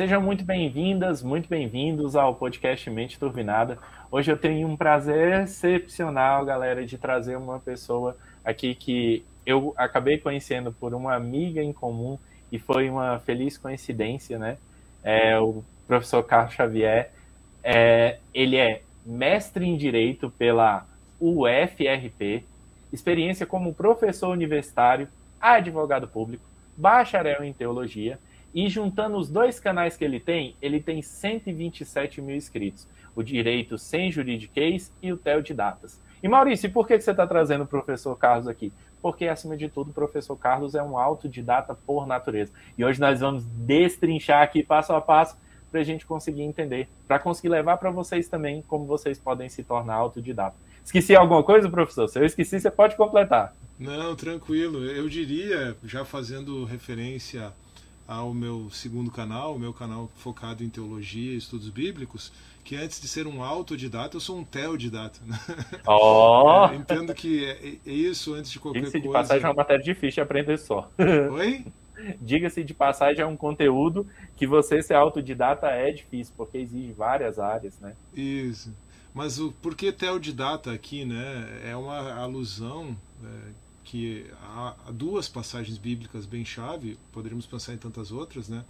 Sejam muito bem-vindas, muito bem-vindos ao podcast Mente Turbinada. Hoje eu tenho um prazer excepcional, galera, de trazer uma pessoa aqui que eu acabei conhecendo por uma amiga em comum e foi uma feliz coincidência, né? É, o professor Carlos Xavier. É, ele é mestre em Direito pela UFRP, experiência como professor universitário, advogado público, bacharel em Teologia e juntando os dois canais que ele tem, ele tem 127 mil inscritos. O Direito Sem Juridiquês e o Theo de Datas. E Maurício, por que você está trazendo o professor Carlos aqui? Porque, acima de tudo, o professor Carlos é um autodidata por natureza. E hoje nós vamos destrinchar aqui passo a passo para a gente conseguir entender, para conseguir levar para vocês também como vocês podem se tornar autodidata. Esqueci alguma coisa, professor? Se eu esqueci, você pode completar. Não, tranquilo. Eu diria, já fazendo referência ao meu segundo canal, o meu canal focado em teologia e estudos bíblicos, que antes de ser um autodidata, eu sou um teodidata. Né? Oh. É, entendo que é, é, isso antes de qualquer Diga-se coisa. de passagem é uma matéria difícil de aprender só. Oi? Diga-se de passagem é um conteúdo que você ser autodidata é difícil, porque exige várias áreas, né? Isso. Mas o porquê teodidata aqui, né? É uma alusão é, que há duas passagens bíblicas bem chave, poderíamos pensar em tantas outras, né?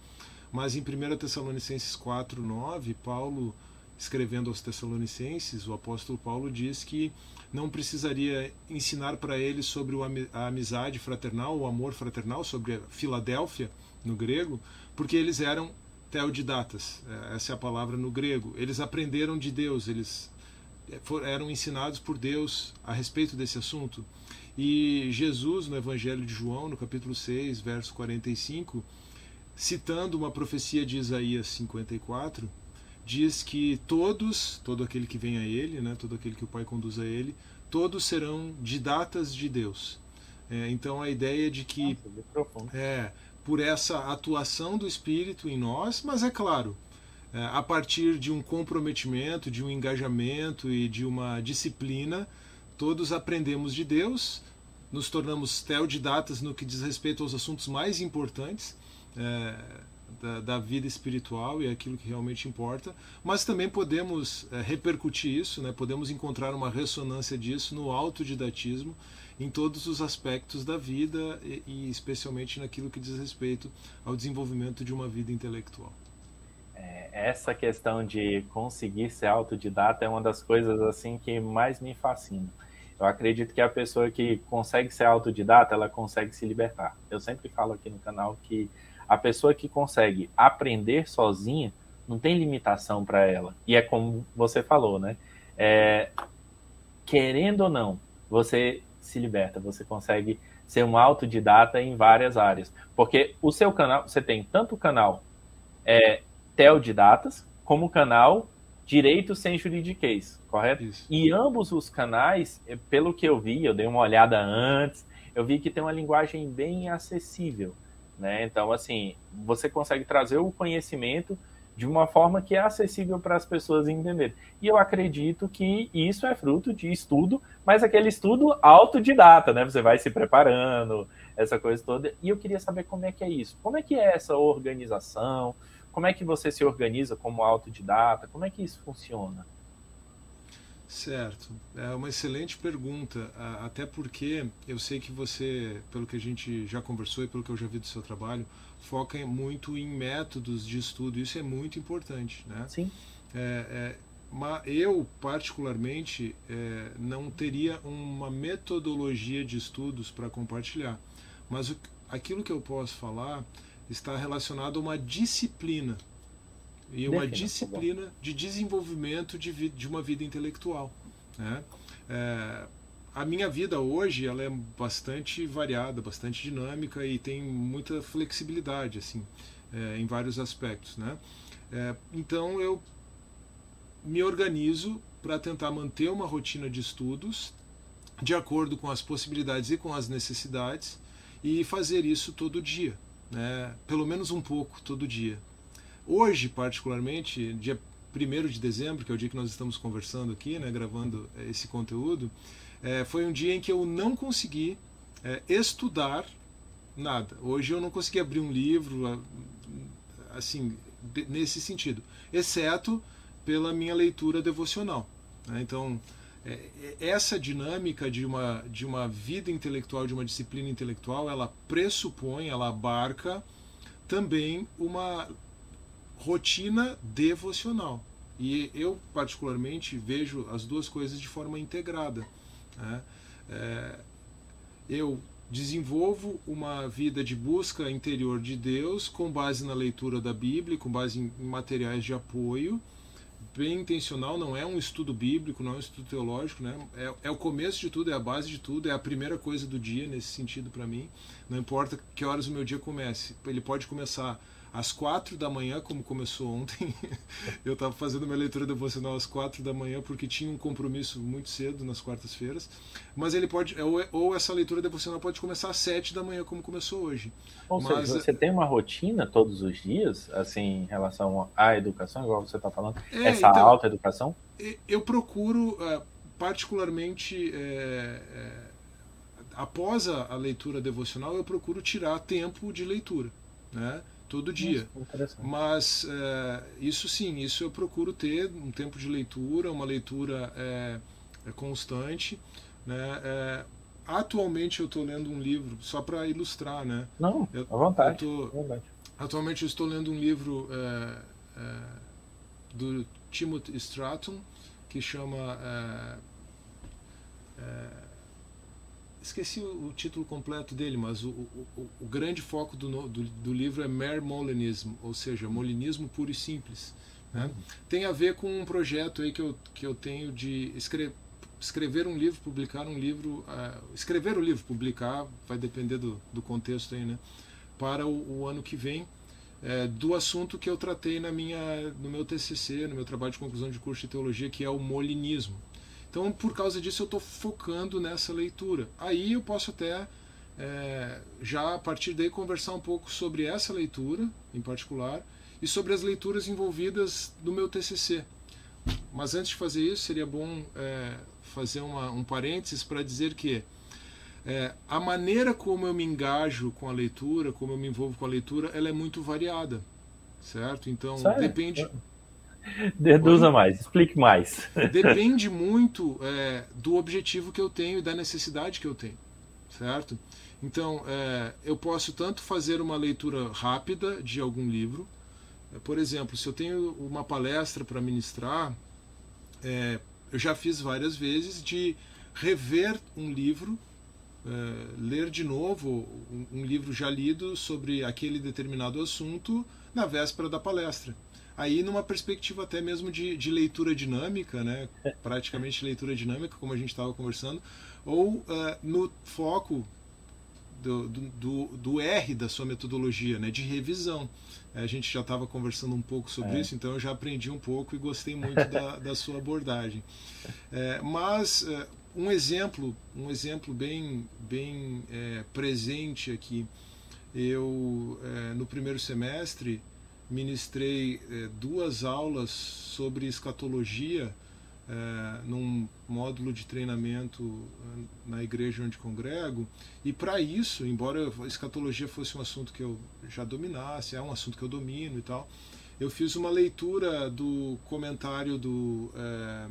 Mas em 1 Tessalonicenses 4, 9, Paulo, escrevendo aos Tessalonicenses, o apóstolo Paulo diz que não precisaria ensinar para eles sobre a amizade fraternal, o amor fraternal, sobre Filadélfia, no grego, porque eles eram teodidatas, é, essa é a palavra no grego. Eles aprenderam de Deus, eles é, eram ensinados por Deus a respeito desse assunto. E Jesus, no Evangelho de João, no capítulo 6, verso 45, citando uma profecia de Isaías 54, diz que todos, todo aquele que vem a ele, né, todo aquele que o Pai conduz a ele, todos serão didatas de Deus. É, então a ideia de que é por essa atuação do Espírito em nós, mas é claro, é, a partir de um comprometimento, de um engajamento e de uma disciplina Todos aprendemos de Deus, nos tornamos teodidatas no que diz respeito aos assuntos mais importantes é, da, da, vida espiritual e aquilo que realmente importa, mas também podemos é, repercutir isso, né, podemos encontrar uma ressonância disso no autodidatismo em todos os aspectos da vida e, e especialmente naquilo que diz respeito ao desenvolvimento de uma vida intelectual é, essa questão de conseguir ser autodidata é uma das coisas assim que mais me fascina. Eu acredito que a pessoa que consegue ser autodidata, ela consegue se libertar. Eu sempre falo aqui no canal que a pessoa que consegue aprender sozinha não tem limitação para ela. E é como você falou, né? É, querendo ou não, você se liberta, você consegue ser um autodidata em várias áreas. Porque o seu canal, você tem tanto o canal é, Teodidatas, como o canal Direito Sem Juridiquês correto? Isso. E ambos os canais, eh, pelo que eu vi, eu dei uma olhada antes, eu vi que tem uma linguagem bem acessível, né? Então, assim, você consegue trazer o conhecimento de uma forma que é acessível para as pessoas entenderem. E eu acredito que isso é fruto de estudo, mas aquele estudo autodidata, né? Você vai se preparando, essa coisa toda. E eu queria saber como é que é isso. Como é que é essa organização? Como é que você se organiza como autodidata? Como é que isso funciona? Certo, é uma excelente pergunta, até porque eu sei que você, pelo que a gente já conversou e pelo que eu já vi do seu trabalho, foca muito em métodos de estudo, isso é muito importante, né? Sim. É, é, mas eu, particularmente, é, não teria uma metodologia de estudos para compartilhar, mas o, aquilo que eu posso falar está relacionado a uma disciplina, e uma Defina, disciplina de desenvolvimento de, de uma vida intelectual. Né? É, a minha vida hoje ela é bastante variada, bastante dinâmica e tem muita flexibilidade assim é, em vários aspectos. Né? É, então eu me organizo para tentar manter uma rotina de estudos de acordo com as possibilidades e com as necessidades e fazer isso todo dia, né? pelo menos um pouco todo dia. Hoje, particularmente, dia 1 de dezembro, que é o dia que nós estamos conversando aqui, né, gravando eh, esse conteúdo, é, foi um dia em que eu não consegui é, estudar nada. Hoje eu não consegui abrir um livro, assim, nesse sentido, exceto pela minha leitura devocional. Né? Então, essa dinâmica de uma, de uma vida intelectual, de uma disciplina intelectual, ela pressupõe, ela abarca também uma rotina devocional. E eu, particularmente, vejo as duas coisas de forma integrada. Né? É, eu desenvolvo uma vida de busca interior de Deus com base na leitura da Bíblia, com base em materiais de apoio, bem intencional, não é um estudo bíblico, não é um estudo teológico, né? É, é, o começo de tudo, é a base de tudo, é a primeira coisa do dia nesse sentido para mim. Não importa que horas o meu dia comece, ele pode começar às quatro da manhã, como começou ontem. eu estava fazendo minha leitura devocional às quatro da manhã porque tinha um compromisso muito cedo nas quartas-feiras. Mas ele pode, ou, ou, essa leitura devocional pode começar às sete da manhã, como começou hoje. Ou Mas, seja, você tem uma rotina todos os dias, assim, em relação à educação, igual você está falando, é, essa então, alta educação? Eu procuro, é, particularmente. É, é, após a, a leitura devocional, eu procuro tirar tempo de leitura. Né? Todo dia. Mas é, isso sim, isso eu procuro ter um tempo de leitura, uma leitura é, é constante. Né? É, atualmente eu estou lendo um livro, só para ilustrar, né? Não, eu, à vontade, eu tô, vontade. Atualmente eu estou lendo um livro é, é, do Timothy Stratton que chama esqueci o, título completo dele, mas o, o, o grande foco do, do, do, livro é Mere Molinism, ou seja, molinismo puro e simples. Né? Tem a ver com um projeto aí que eu, que eu tenho de escrever, escrever um livro, publicar um livro, uh, escrever o livro, publicar, vai depender do, do contexto aí, né? Para o, o ano que vem, é, do assunto que eu tratei na minha, no meu TCC, no meu trabalho de conclusão de curso de teologia, que é o molinismo. Então, por causa disso, eu estou focando nessa leitura. Aí eu posso até, é, já a partir daí, conversar um pouco sobre essa leitura, em particular, e sobre as leituras envolvidas no meu TCC. Mas antes de fazer isso, seria bom é, fazer uma, um parênteses para dizer que é, a maneira como eu me engajo com a leitura, como eu me envolvo com a leitura, ela é muito variada, certo? Então, Sério? depende Deduza mais, explique mais. Depende muito é, do objetivo que eu tenho e da necessidade que eu tenho, certo? Então, é, eu posso tanto fazer uma leitura rápida de algum livro, é, por exemplo, se eu tenho uma palestra para ministrar, é, eu já fiz várias vezes de rever um livro, é, ler de novo um, um livro já lido sobre aquele determinado assunto na véspera da palestra aí numa perspectiva até mesmo de, de leitura dinâmica, né? praticamente leitura dinâmica, como a gente estava conversando, ou uh, no foco do, do, do, R da sua metodologia, né? de revisão. A gente já estava conversando um pouco sobre é. isso, então eu já aprendi um pouco e gostei muito da, da sua abordagem. É, mas uh, um exemplo, um exemplo bem, bem é, presente aqui, eu no primeiro semestre ministrei é, duas aulas sobre escatologia é, num módulo de treinamento eh, na igreja onde congrego. E para isso, embora a escatologia fosse um assunto que eu já dominasse, é um assunto que eu domino e tal, eu fiz uma leitura do comentário do. É,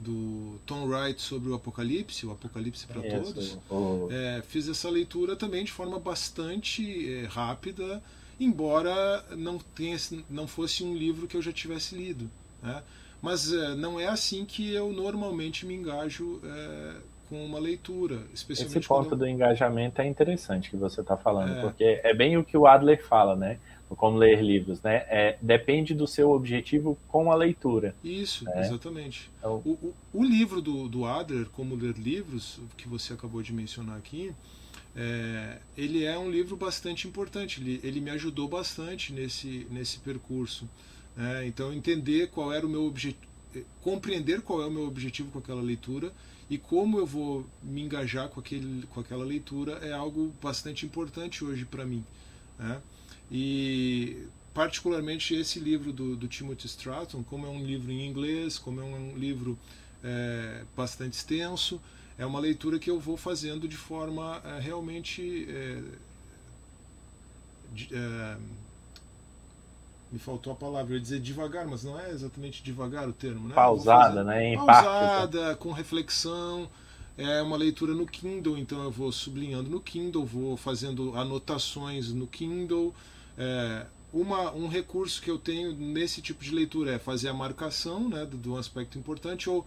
do Tom Wright sobre o Apocalipse, o Apocalipse para Todos. É, fiz essa leitura também de forma bastante é, rápida, embora não, tenha, não fosse um livro que eu já tivesse lido. Né? Mas é, não é assim que eu normalmente me engajo é, com uma leitura. Esse ponto eu... do engajamento é interessante que você está falando, é... porque é bem o que o Adler fala, né? Como ler livros, né? É, depende do seu objetivo com a leitura. Isso, né? exatamente. Então... O, o, o, livro do, do Adler, Como Ler Livros, que você acabou de mencionar aqui, é, ele é um livro bastante importante, ele, ele me ajudou bastante nesse, nesse percurso. Né? Então, entender qual era o meu objetivo, compreender qual é o meu objetivo com aquela leitura e como eu vou me engajar com, aquele, com aquela leitura é algo bastante importante hoje para mim. Né? E, particularmente, esse livro do, do Timothy Stratton, como é um livro em inglês, como é um livro é, bastante extenso, é uma leitura que eu vou fazendo de forma é, realmente é, de, é, me faltou a palavra, eu ia dizer devagar, mas não é exatamente devagar o termo, né? Pausada, né? Em Pausada, parte, com reflexão. É uma leitura no Kindle, então eu vou sublinhando no Kindle, vou fazendo anotações no Kindle. É, uma, um recurso que eu tenho nesse tipo de leitura é fazer a marcação né, do, do aspecto importante, ou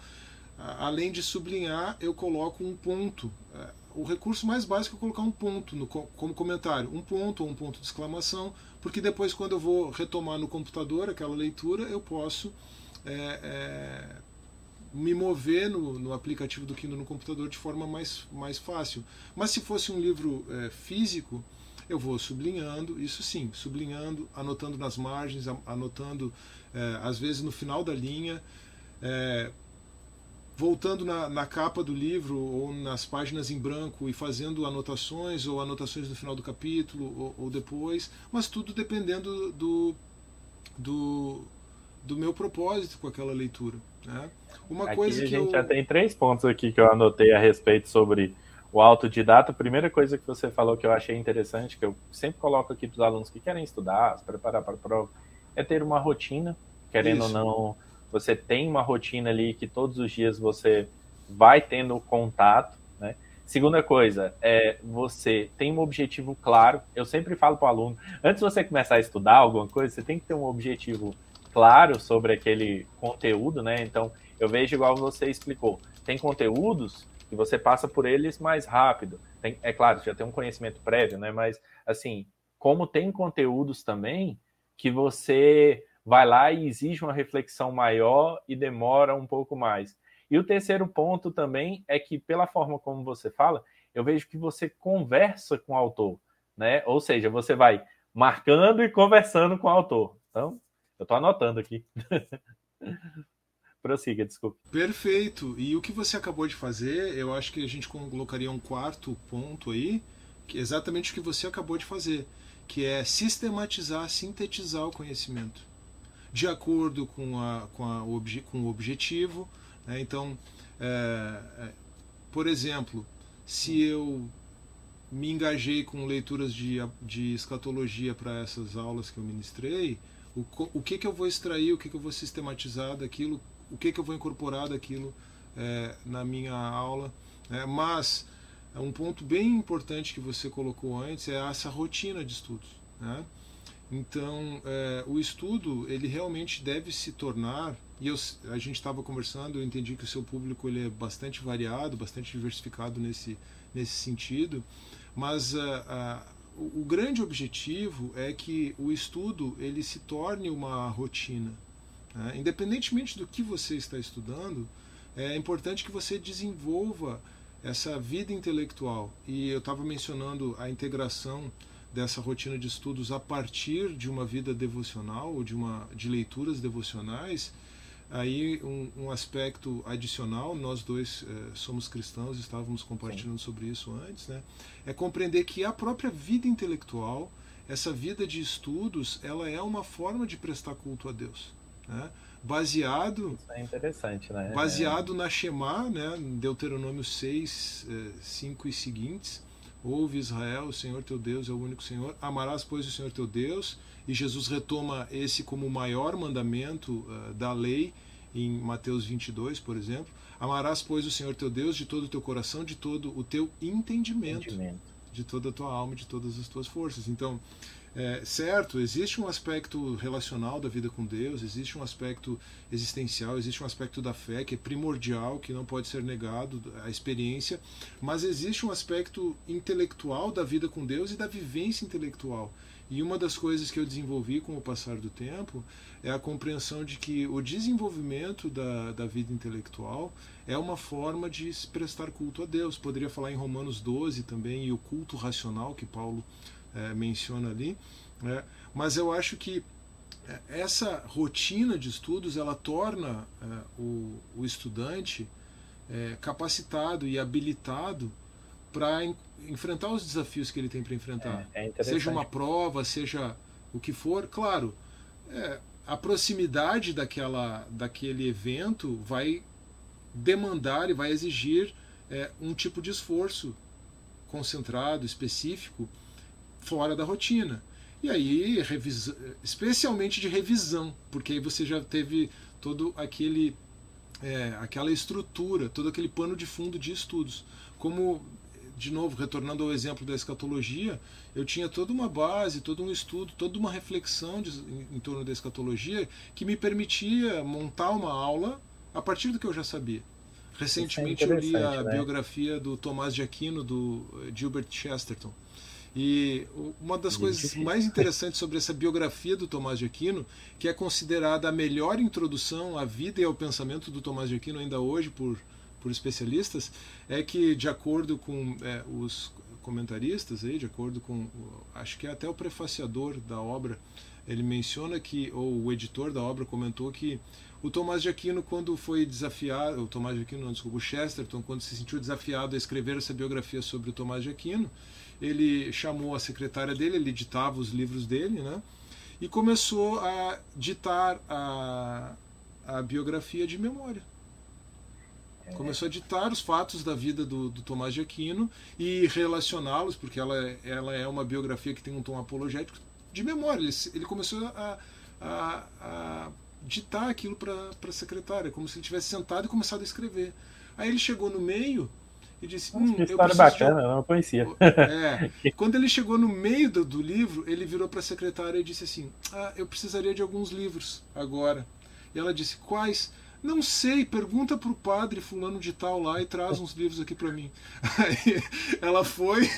além de sublinhar, eu coloco um ponto. É, o recurso mais básico é colocar um ponto no, como comentário, um ponto ou um ponto de exclamação, porque depois, quando eu vou retomar no computador aquela leitura, eu posso é, é, me mover no, no, aplicativo do Kindle no computador de forma mais, mais fácil. Mas se fosse um livro é, físico, eu vou sublinhando, isso sim, sublinhando, anotando nas margens, anotando é, às vezes no final da linha. Voltando na, na, capa do livro ou nas páginas em branco e fazendo anotações ou anotações no final do capítulo ou, ou depois, mas tudo dependendo do, do, do, meu propósito com aquela leitura. Né? Uma aqui coisa a gente eu... já tem três pontos aqui que eu anotei a respeito sobre o autodidata. A primeira coisa que você falou que eu achei interessante, que eu sempre coloco aqui para os alunos que querem estudar, se preparar para a prova, é ter uma rotina, querendo Isso. ou não você tem uma rotina ali que todos os dias você vai tendo contato, né? Segunda coisa, é você tem um objetivo claro. Eu sempre falo para o aluno, antes de você começar a estudar alguma coisa, você tem que ter um objetivo claro sobre aquele conteúdo, né? Então, eu vejo igual você explicou. Tem conteúdos que você passa por eles mais rápido. Tem, é claro, já tem um conhecimento prévio, né? Mas, assim, como tem conteúdos também que você vai lá e exige uma reflexão maior e demora um pouco mais. E o terceiro ponto também é que, pela forma como você fala, eu vejo que você conversa com o autor, né? Ou seja, você vai marcando e conversando com o autor. Então, eu estou anotando aqui. Prossiga, desculpa. Perfeito. E o que você acabou de fazer, eu acho que a gente colocaria um quarto ponto aí, que é exatamente o que você acabou de fazer, que é sistematizar, sintetizar o conhecimento de acordo com, a, com, a, com o objetivo. Né? Então, é, é, por exemplo, se eu me engajei com leituras de, de escatologia para essas aulas que eu ministrei, o, o que, que eu vou extrair, o que, que eu vou sistematizar daquilo, o que, que eu vou incorporar daquilo é, na minha aula. Né? Mas um ponto bem importante que você colocou antes é essa rotina de estudos. Né? Então, é, o estudo ele realmente deve se tornar e eu, a gente estava conversando, eu entendi que o seu público ele é bastante variado, bastante diversificado nesse nesse sentido, mas a, o, o grande objetivo é que o estudo ele se torne uma rotina, né? independentemente do que você está estudando, é importante que você desenvolva essa vida intelectual. E eu estava mencionando a integração dessa rotina de estudos a partir de uma vida devocional ou de, uma, de leituras devocionais, aí um, um aspecto adicional, nós dois eh, somos cristãos, estávamos compartilhando Sim. sobre isso antes, né? é compreender que a própria vida intelectual, essa vida de estudos, ela é uma forma de prestar culto a Deus. Né? Baseado, Isso é interessante, né? baseado na Shema, né? Deuteronômio 6, 5 eh, e seguintes, Ouve Israel, o Senhor teu Deus é o único Senhor. Amarás, pois, o Senhor teu Deus. E Jesus retoma esse como o maior mandamento uh, da lei, em Mateus 22, por exemplo. Amarás, pois, o Senhor teu Deus de todo o teu coração, de todo o teu entendimento, entendimento. de toda a tua alma, de todas as tuas forças. Então, é, certo, existe um aspecto relacional da vida com Deus, existe um aspecto existencial, existe um aspecto da fé que é primordial, que não pode ser negado, a experiência, mas existe um aspecto intelectual da vida com Deus e da vivência intelectual. E uma das coisas que eu desenvolvi com o passar do tempo é a compreensão de que o desenvolvimento da, da vida intelectual é uma forma de prestar culto a Deus. Poderia falar em Romanos 12 também, e o culto racional que Paulo é, menciona ali. Né? Mas eu acho que é, essa rotina de estudos ela torna é, o, o, estudante é, capacitado e habilitado para en, enfrentar os desafios que ele tem para enfrentar. É, é seja uma prova, seja o que for. Claro, é, a proximidade daquela, daquele evento vai demandar e vai exigir um tipo de esforço concentrado, específico, fora da rotina. E aí, revisa, especialmente de revisão, porque aí você já teve todo aquele é, aquela estrutura, todo aquele pano de fundo de estudos. Como, de novo, retornando ao exemplo da escatologia, eu tinha toda uma base, todo um estudo, toda uma reflexão de, em, em torno da escatologia que me permitia montar uma aula a partir do que eu já sabia. Recentemente é eu li a né? biografia do Tomás de Aquino, do Gilbert Chesterton. E uma das coisas mais interessantes sobre essa biografia do Tomás de Aquino, que é considerada a melhor introdução à vida e ao pensamento do Tomás de Aquino ainda hoje por, por especialistas, é que, de acordo com é, os comentaristas, aí, de acordo com, acho que é até o prefaciador da obra, ele menciona que, ou o editor da obra comentou que o Tomás de Aquino, quando foi desafiado, o Tomás de Aquino, não, desculpa, o Chesterton, quando se sentiu desafiado a escrever essa biografia sobre o Tomás de Aquino, ele chamou a secretária dele, ele ditava os livros dele, né? E começou a ditar a, a biografia de memória. É. Começou a ditar os fatos da vida do, do Tomás de Aquino e relacioná-los, porque ela, ela é uma biografia que tem um tom apologético, de memória. Ele, ele começou a, a, a ditar aquilo para a secretária, como se ele tivesse sentado e começado a escrever. Aí ele chegou no meio e disse: hum, que história bacana, de... eu não conhecia. É, quando ele chegou no meio do, do livro, ele virou para a secretária e disse assim: ah, eu precisaria de alguns livros agora. E ela disse: quais? Não sei, pergunta para o padre fulano de tal lá e traz uns livros aqui para mim. Aí ela foi,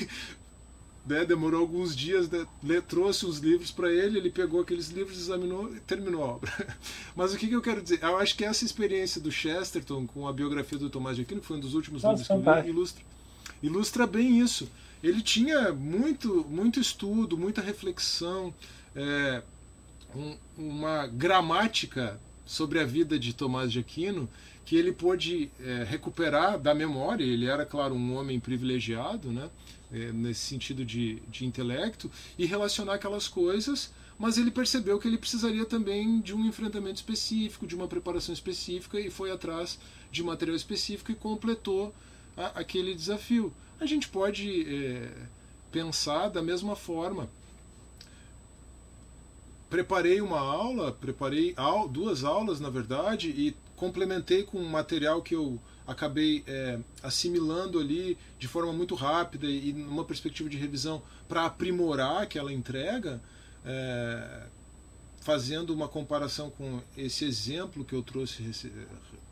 né, demorou alguns dias, né, trouxe os livros para ele, ele pegou aqueles livros, examinou e terminou a obra. Mas o que, que, eu quero dizer? Eu acho que essa experiência do Chesterton com a biografia do Tomás de Aquino, que foi um dos últimos Nossa, livros que eu li, ilustra, ilustra bem isso. Ele tinha muito, muito estudo, muita reflexão, é, um, uma gramática sobre a vida de Tomás de Aquino que ele pôde é, recuperar da memória. Ele era, claro, um homem privilegiado, né? É, nesse sentido de, de intelecto, e relacionar aquelas coisas, mas ele percebeu que ele precisaria também de um enfrentamento específico, de uma preparação específica, e foi atrás de material específico e completou a, aquele desafio. A gente pode é, pensar da mesma forma. Preparei uma aula, preparei duas aulas, na verdade, e complementei com um material que eu acabei é, assimilando ali de forma muito rápida e numa perspectiva de revisão para aprimorar aquela entrega, é, fazendo uma comparação com esse exemplo que eu trouxe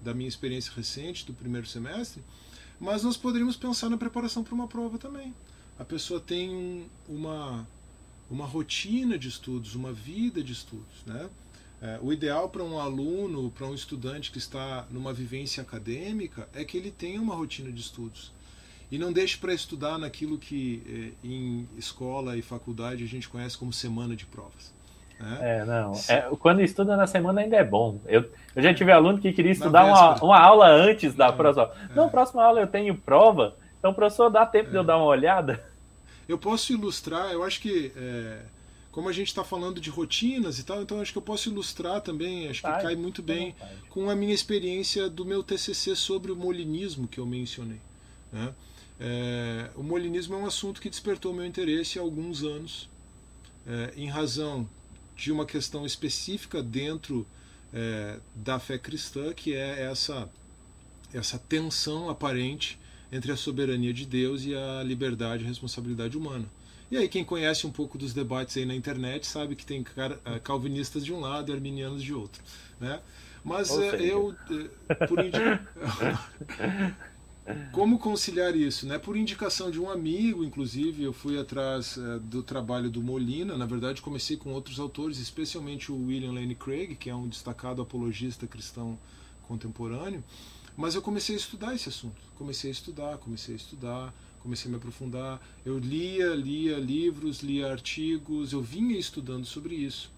da minha experiência recente do primeiro semestre, mas nós poderíamos pensar na preparação para uma prova também. A pessoa tem uma, uma rotina de estudos, uma vida de estudos, né? É, o ideal para um aluno, para um estudante que está numa vivência acadêmica, é que ele tenha uma rotina de estudos. E não deixe para estudar naquilo que é, em escola e faculdade a gente conhece como semana de provas. Né? É, não. É, quando estuda na semana ainda é bom. Eu, eu já tive aluno que queria estudar uma, uma aula antes da prova. É. Não, próxima aula eu tenho prova, então, professor, dá tempo de eu é. dar uma olhada? Eu posso ilustrar, eu acho que é, como a gente está falando de rotinas e tal, então acho que eu posso ilustrar também, acho que cai muito bem com a minha experiência do meu TCC sobre o molinismo que eu mencionei. Né? É, o molinismo é um assunto que despertou meu interesse há alguns anos, é, em razão de uma questão específica dentro é, da fé cristã, que é essa, essa tensão aparente entre a soberania de Deus e a liberdade e responsabilidade humana. E aí quem conhece um pouco dos debates aí na internet sabe que tem eh, calvinistas de um lado e arminianos de outro, né? Mas é, eu, eh, por indica... como conciliar isso, né? Por indicação de um amigo, inclusive, eu fui atrás é, do trabalho do Molina. Na verdade, comecei com outros autores, especialmente o William Lane Craig, que é um destacado apologista cristão contemporâneo. Mas eu comecei a estudar esse assunto. Comecei a estudar, comecei a estudar comecei a me aprofundar. Eu lia, lia livros, lia artigos, eu vinha estudando sobre isso.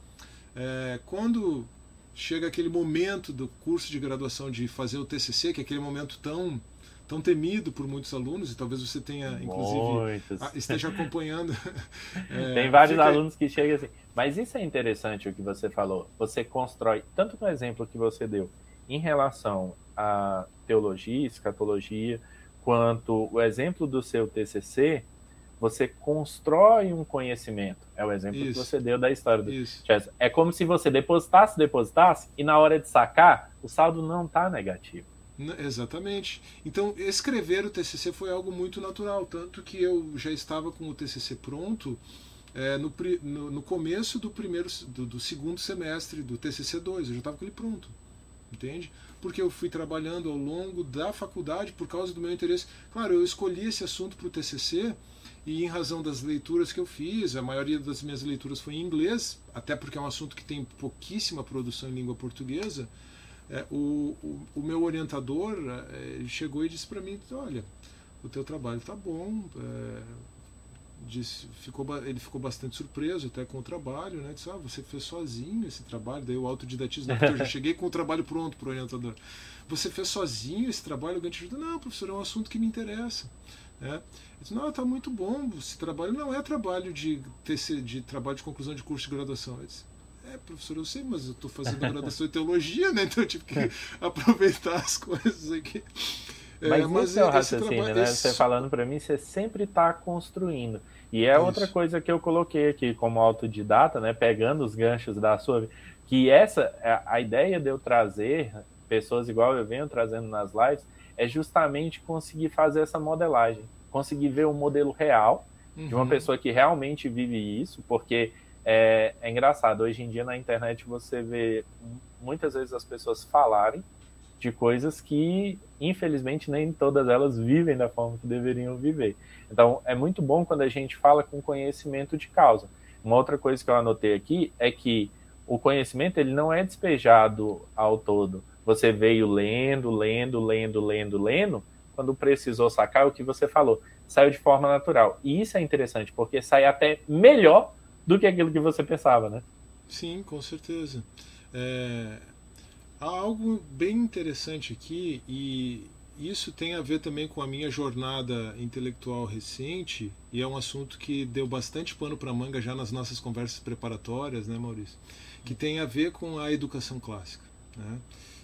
É, quando chega aquele momento do curso de graduação de fazer o TCC, que é aquele momento tão tão temido por muitos alunos e talvez você tenha inclusive esteja acompanhando. é, Tem vários fica... alunos que chegam assim. Mas isso é interessante o que você falou. Você constrói tanto no exemplo que você deu em relação à teologia, escatologia, quanto o exemplo do seu TCC, você constrói um conhecimento. É o exemplo Isso. que você deu da história do Chess. É como se você depositasse, depositasse, e na hora de sacar, o saldo não está negativo. Exatamente. Então, escrever o TCC foi algo muito natural, tanto que eu já estava com o TCC pronto é, no, no, no, começo do primeiro, do, do, segundo semestre do TCC 2, eu já estava com ele pronto, entende? Porque eu fui trabalhando ao longo da faculdade por causa do meu interesse. Claro, eu escolhi esse assunto para o TCC e em razão das leituras que eu fiz, a maioria das minhas leituras foi em inglês, até porque é um assunto que tem pouquíssima produção em língua portuguesa. É, o, o, o, meu orientador é, chegou e disse para mim: Olha, o teu trabalho está bom. É, disse, ficou, ele ficou bastante surpreso até com o trabalho, né? Disse, ah, você fez sozinho esse trabalho, daí o autodidatismo, porque eu já cheguei com o trabalho pronto para o orientador. Você fez sozinho esse trabalho, alguém te ajuda? Não, professor, é um assunto que me interessa. Né? Disse, não, está muito bom, esse trabalho não é trabalho de, TC, de trabalho de conclusão de curso de graduação. Eu disse, é, professor, eu sei, mas eu estou fazendo graduação em teologia, né? Então eu tive que aproveitar as coisas aqui. É, mas, mas esse é o raciocínio, trabalho, né? Esse... Você falando para mim, você sempre está construindo. E é Isso. outra coisa que eu coloquei aqui como autodidata, né? Pegando os ganchos da sua que essa a ideia de eu trazer pessoas igual eu venho trazendo nas lives é justamente conseguir fazer essa modelagem, conseguir ver o modelo real uhum. de uma uhum. pessoa que realmente vive isso, porque é, é engraçado, hoje em dia na internet você vê muitas vezes as pessoas falarem de coisas que, infelizmente, nem todas elas vivem da forma que deveriam viver. Então, é muito bom quando a gente fala com conhecimento de causa. Uma outra coisa que eu anotei aqui é que o conhecimento ele não é despejado ao todo. Você veio lendo, lendo, lendo, lendo, lendo, quando precisou sacar é o que você falou, saiu de forma natural. E isso é interessante, porque sai até melhor do que aquilo que você pensava, né? Sim, com certeza. É, há algo bem interessante aqui e isso tem a ver também com a minha jornada intelectual recente e é um assunto que deu bastante pano para manga já nas nossas conversas preparatórias, né, Maurício? Que tem a ver com a educação clássica, né?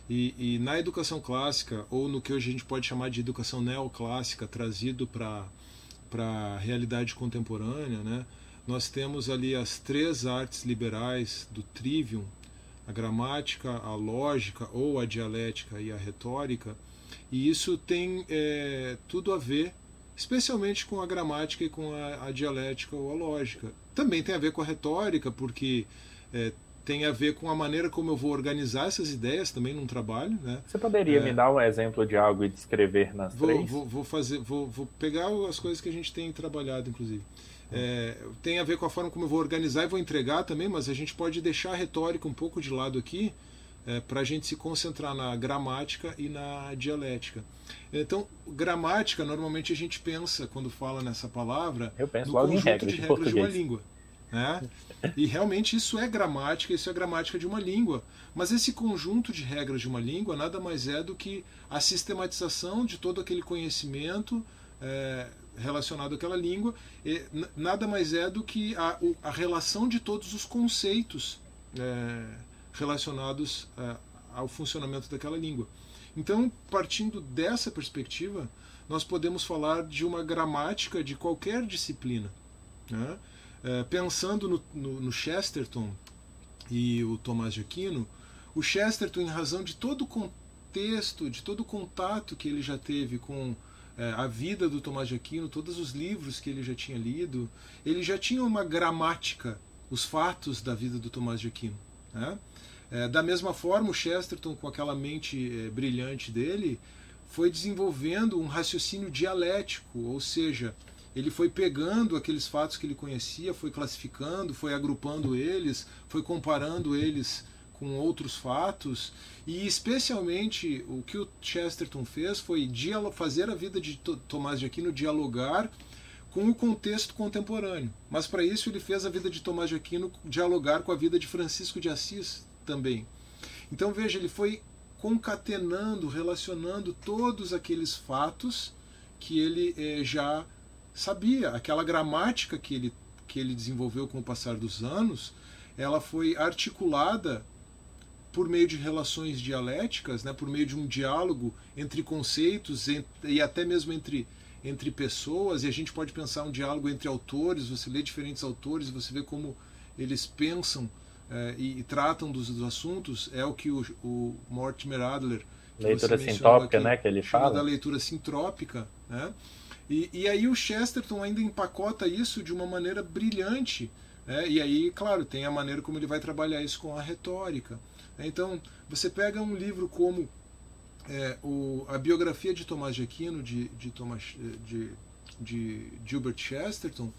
E, e na educação clássica ou no que hoje a gente pode chamar de educação neoclássica trazido para a realidade contemporânea, né? nós temos ali as três artes liberais do trivium, a gramática, a lógica ou a dialética e a retórica, e isso tem é, tudo a ver, especialmente com a gramática e com a, a, dialética ou a lógica. Também tem a ver com a retórica, porque é, tem a ver com a maneira como eu vou organizar essas ideias também num trabalho. Né? Você poderia é, me dar um exemplo de algo e descrever nas vou, três? Vou, vou fazer, vou, vou pegar as coisas que a gente tem trabalhado, inclusive. É, tem a ver com a forma como eu vou organizar e vou entregar também, mas a gente pode deixar a retórica um pouco de lado aqui é, para a gente se concentrar na gramática e na dialética. Então, gramática, normalmente a gente pensa, quando fala nessa palavra, eu penso no conjunto regras, de regras de, de uma língua. Né? E realmente isso é gramática, isso é gramática de uma língua. Mas esse conjunto de regras de uma língua nada mais é do que a sistematização de todo aquele conhecimento é, relacionado àquela língua, nada mais é do que a, a relação de todos os conceitos é, relacionados é, ao funcionamento daquela língua. Então, partindo dessa perspectiva, nós podemos falar de uma gramática de qualquer disciplina. Né? É, pensando no, no, no Chesterton e o Tomás de Aquino, o Chesterton, em razão de todo o contexto, de todo o contato que ele já teve com é, a vida do Tomás de Aquino, todos os livros que ele já tinha lido, ele já tinha uma gramática, os fatos da vida do Tomás de Aquino. Né? É, da mesma forma, o Chesterton, com aquela mente é, brilhante dele, foi desenvolvendo um raciocínio dialético, ou seja, ele foi pegando aqueles fatos que ele conhecia, foi classificando, foi agrupando eles, foi comparando eles com outros fatos e especialmente o que o Chesterton fez foi fazer a vida de Tomás de Aquino dialogar com o contexto contemporâneo. Mas para isso ele fez a vida de Tomás de Aquino dialogar com a vida de Francisco de Assis também. Então veja, ele foi concatenando, relacionando todos aqueles fatos que ele eh, já sabia, aquela gramática que ele, que ele desenvolveu com o passar dos anos, ela foi articulada por meio de relações dialéticas, né, por meio de um diálogo entre conceitos e até mesmo entre, entre pessoas, e a gente pode pensar um diálogo entre autores, você lê diferentes autores, você vê como eles pensam é, e, e, tratam dos, dos, assuntos, é o que o, o Mortimer Adler. Leitura sintrópica, aqui, né? Que ele fala. da leitura sintrópica, né? E, e aí o Chesterton ainda empacota isso de uma maneira brilhante. Né? E aí, claro, tem a maneira como ele vai trabalhar isso com a retórica. Né? Então, você pega um livro como é, o, a biografia de Tomás de Aquino, de, de, Thomas, de, de Gilbert Chesterton,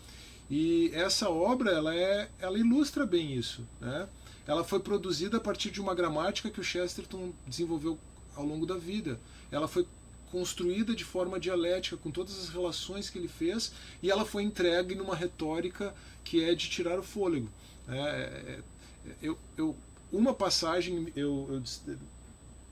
e essa obra ela, é, ela ilustra bem isso. Né? Ela foi produzida a partir de uma gramática que o Chesterton desenvolveu ao longo da vida. Ela foi construída de forma dialética com todas as relações que ele fez e ela foi entregue numa retórica que é de tirar o fôlego. É, é, é eu, eu, uma passagem eu, eu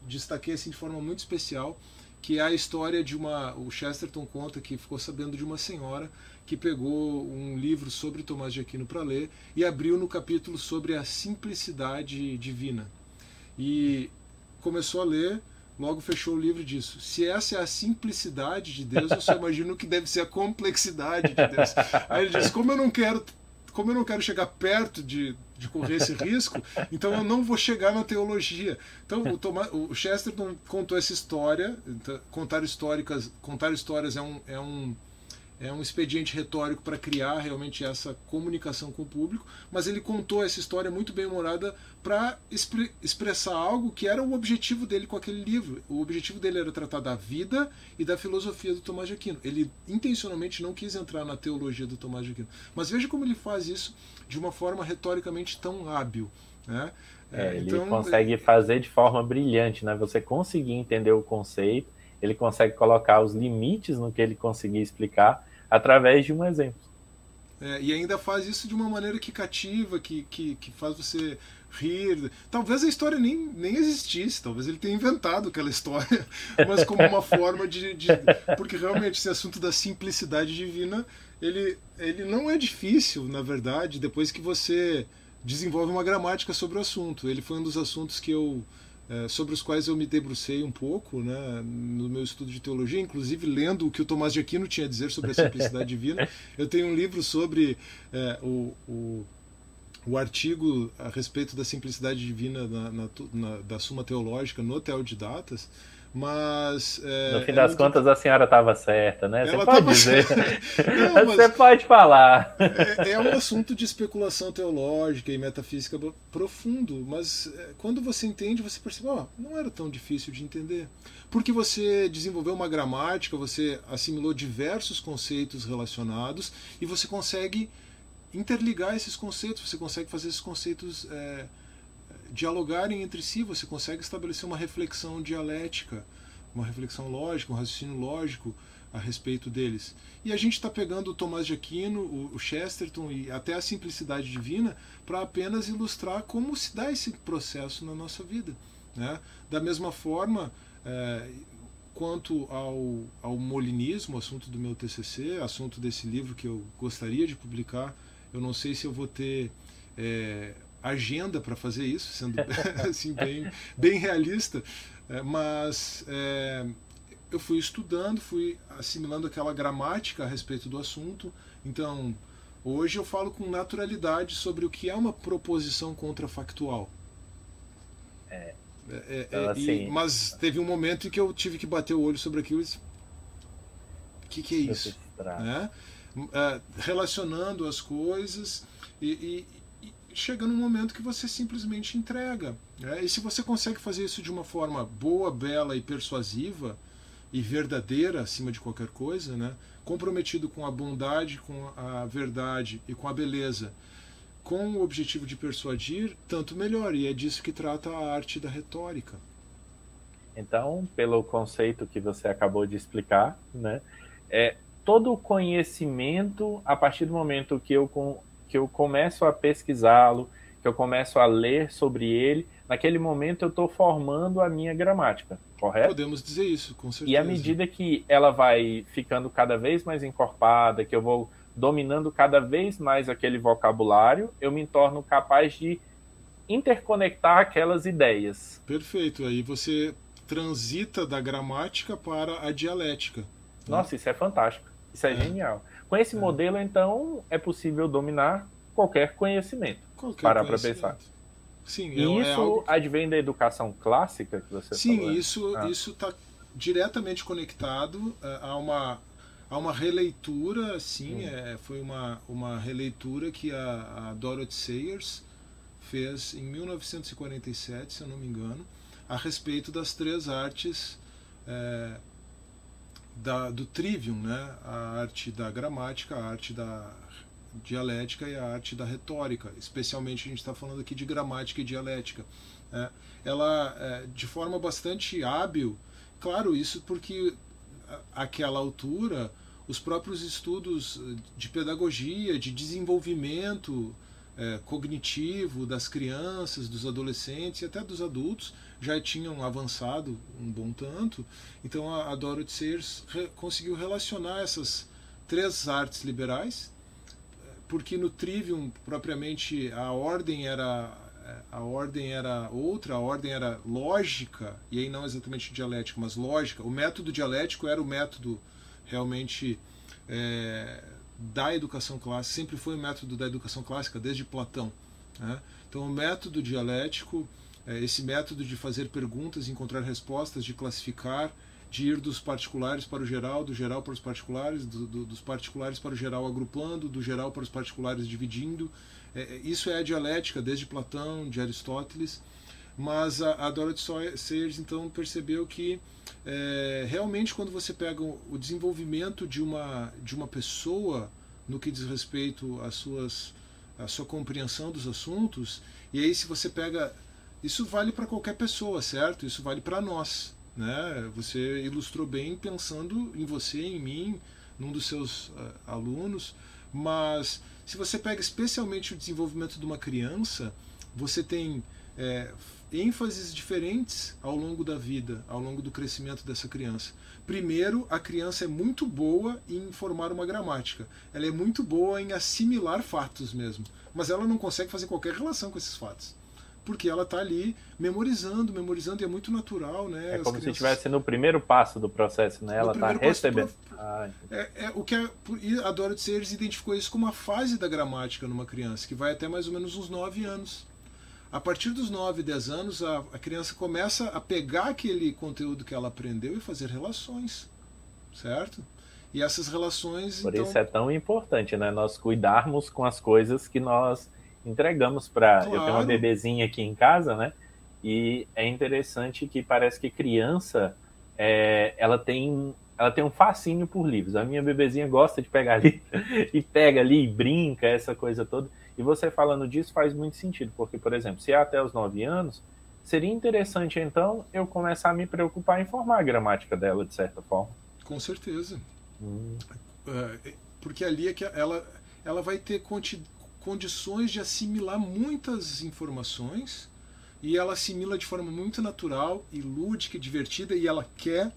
destaquei assim de forma muito especial, que é a história de uma. O Chesterton conta que ficou sabendo de uma senhora que pegou um livro sobre Tomás de Aquino para ler e abriu no capítulo sobre a simplicidade divina. E começou a ler, logo fechou o livro disso. Se essa é a simplicidade de Deus, eu só imagino que deve ser a complexidade de Deus. Aí ele diz: como eu não quero como eu não quero chegar perto de, de correr esse risco, então eu não vou chegar na teologia. Então o, Thomas, o Chesterton contou essa história, então, contar históricas, contar histórias é um, é um é um expediente retórico para criar realmente essa comunicação com o público, mas ele contou essa história muito bem humorada para expre expressar algo que era o objetivo dele com aquele livro. O objetivo dele era tratar da vida e da filosofia do Tomás de Aquino. Ele intencionalmente não quis entrar na teologia do Tomás de Aquino. Mas veja como ele faz isso de uma forma retoricamente tão hábil. Né? É, ele então, consegue fazer de forma brilhante, né? Você conseguir entender o conceito, ele consegue colocar os limites no que ele conseguir explicar através de um exemplo. É, e ainda faz isso de uma maneira que cativa, que, que, que faz você rir. Talvez a história nem, nem existisse, talvez ele tenha inventado aquela história, mas como uma forma de, de. Porque realmente esse assunto da simplicidade divina, ele, ele não é difícil, na verdade, depois que você desenvolve uma gramática sobre o assunto. Ele foi um dos assuntos que eu sobre os quais eu me debrucei um pouco né, no meu estudo de teologia, inclusive lendo o que o Tomás de Aquino tinha a dizer sobre a simplicidade divina. Eu tenho um livro sobre é, o, o, o, artigo a respeito da simplicidade divina na, na, na, da Suma Teológica no Teodidatas, mas. É, no fim das contas, a senhora estava certa, né? Você pode tava... dizer. Não, Você pode falar. É, é, um assunto de especulação teológica e metafísica profundo, mas é, quando você entende, você percebe, ó, oh, não era tão difícil de entender. Porque você desenvolveu uma gramática, você assimilou diversos conceitos relacionados e você consegue interligar esses conceitos, você consegue fazer esses conceitos. É, dialogarem entre si, você consegue estabelecer uma reflexão dialética, uma reflexão lógica, um raciocínio lógico a respeito deles. E a gente está pegando o Tomás de Aquino, o Chesterton e até a simplicidade divina para apenas ilustrar como se dá esse processo na nossa vida. Né? Da mesma forma, é, quanto ao, ao molinismo, assunto do meu TCC, assunto desse livro que eu gostaria de publicar, eu não sei se eu vou ter é, agenda para fazer isso, sendo assim bem, bem realista, é, mas é, eu fui estudando, fui assimilando aquela gramática a respeito do assunto. Então, hoje eu falo com naturalidade sobre o que é uma proposição contrafactual. É. É, é então, assim, e, mas teve um momento em que eu tive que bater o olho sobre aquilo e disse, o que, que é isso? Né? É, relacionando as coisas e, chega num momento que você simplesmente entrega. Né? E se você consegue fazer isso de uma forma boa, bela e persuasiva e verdadeira acima de qualquer coisa, né? comprometido com a bondade, com a verdade e com a beleza, com o objetivo de persuadir, tanto melhor. E é disso que trata a arte da retórica. Então, pelo conceito que você acabou de explicar, né, é todo o conhecimento a partir do momento que eu que eu começo a pesquisá-lo, que eu começo a ler sobre ele, naquele momento eu estou formando a minha gramática, correto? Podemos dizer isso, com certeza. E à medida que ela vai ficando cada vez mais encorpada, que eu vou dominando cada vez mais aquele vocabulário, eu me torno capaz de interconectar aquelas ideias. Perfeito. Aí você transita da gramática para a dialética. Nossa, isso é fantástico. Isso é, é. genial. Com esse é. modelo, então, é possível dominar qualquer conhecimento. Qualquer parar para pensar. Sim, e é, isso é algo... advém da educação clássica que você Sim, falou? Sim, isso ah. isso está diretamente conectado uh, a uma a uma releitura, sim, hum. é, foi uma, uma releitura que a, a Dorothy Sayers fez em 1947, se eu não me engano, a respeito das três artes é, da, do trivium, né? a arte da gramática, a arte da dialética e a arte da retórica. Especialmente a gente está falando aqui de gramática e dialética. Né? Ela, é, de forma bastante hábil, claro, isso porque aquela altura os próprios estudos de pedagogia, de desenvolvimento é, cognitivo das crianças, dos adolescentes e até dos adultos já tinham avançado um bom tanto. Então a, a Dorothy re, conseguiu relacionar essas três artes liberais, porque no Trivium propriamente a ordem era a ordem era outra, a ordem era lógica, e aí não exatamente dialética, mas lógica. O método dialético era o método realmente é, da educação clássica, sempre foi o método da educação clássica desde Platão. Né? Então, o método dialético, é, esse método de fazer perguntas, encontrar respostas, de classificar, de ir dos particulares para o geral, do geral para os particulares, do, do, dos particulares para o geral agrupando, do geral para os particulares dividindo. É, é isso é a dialética desde Platão, de Aristóteles. Mas a, a Dorothy Sayers então percebeu que é, realmente quando você pega o desenvolvimento de uma, de uma pessoa no que diz respeito às suas, à sua compreensão dos assuntos, e aí se você pega. Isso vale para qualquer pessoa, certo? Isso vale para nós. Né? Você ilustrou bem pensando em você, em mim, num dos seus uh, alunos, mas se você pega especialmente o desenvolvimento de uma criança, você tem é, ênfases diferentes ao longo da vida, ao longo do crescimento dessa criança. Primeiro, a criança é muito boa em formar uma gramática. Ela é muito boa em assimilar fatos mesmo, mas ela não consegue fazer qualquer relação com esses fatos. Porque ela está ali memorizando, memorizando, e é muito natural, né? É como crianças... se estivesse no primeiro passo do processo, né? Ela está recebendo. Pro... Ah, é, é, o que a, a Dorothy Sayers identificou isso como uma fase da gramática numa criança, que vai até mais ou menos uns 9 anos. A partir dos 9, 10 anos, a, a criança começa a pegar aquele conteúdo que ela aprendeu e fazer relações, certo? E essas relações. Por então... isso é tão importante, né? Nós cuidarmos com as coisas que nós entregamos para. Claro. Eu tenho uma bebezinha aqui em casa, né? E é interessante que parece que criança é, ela tem ela tem um fascínio por livros. A minha bebezinha gosta de pegar ali e pega ali e brinca, essa coisa toda. E você falando disso faz muito sentido, porque, por exemplo, se é até os 9 anos, seria interessante então eu começar a me preocupar em formar a gramática dela, de certa forma. Com certeza. Hum. É, porque ali é que ela, ela vai ter condições de assimilar muitas informações e ela assimila de forma muito natural e lúdica e divertida e ela quer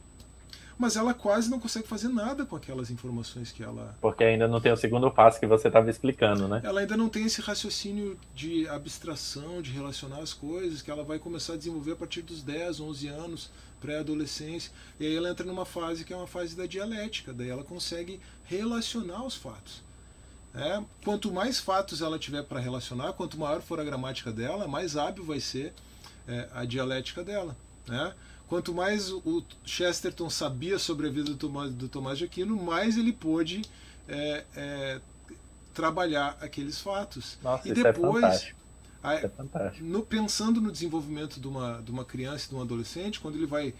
mas ela quase não consegue fazer nada com aquelas informações que ela. Porque ainda não tem o segundo passo que você estava explicando, né? Ela ainda não tem esse raciocínio de abstração, de relacionar as coisas, que ela vai começar a desenvolver a partir dos 10, 11 anos, pré-adolescência. E aí ela entra numa fase que é uma fase da dialética, daí ela consegue relacionar os fatos. É, quanto mais fatos ela tiver para relacionar, quanto maior for a gramática dela, mais hábil vai ser é, a dialética dela. Né? Quanto mais o Chesterton sabia sobre a vida do Tomás, de Aquino, mais ele pôde é, é, trabalhar aqueles fatos. Nossa, e depois, é fantástico. No, pensando no desenvolvimento de uma, de uma criança e de um adolescente, quando ele vai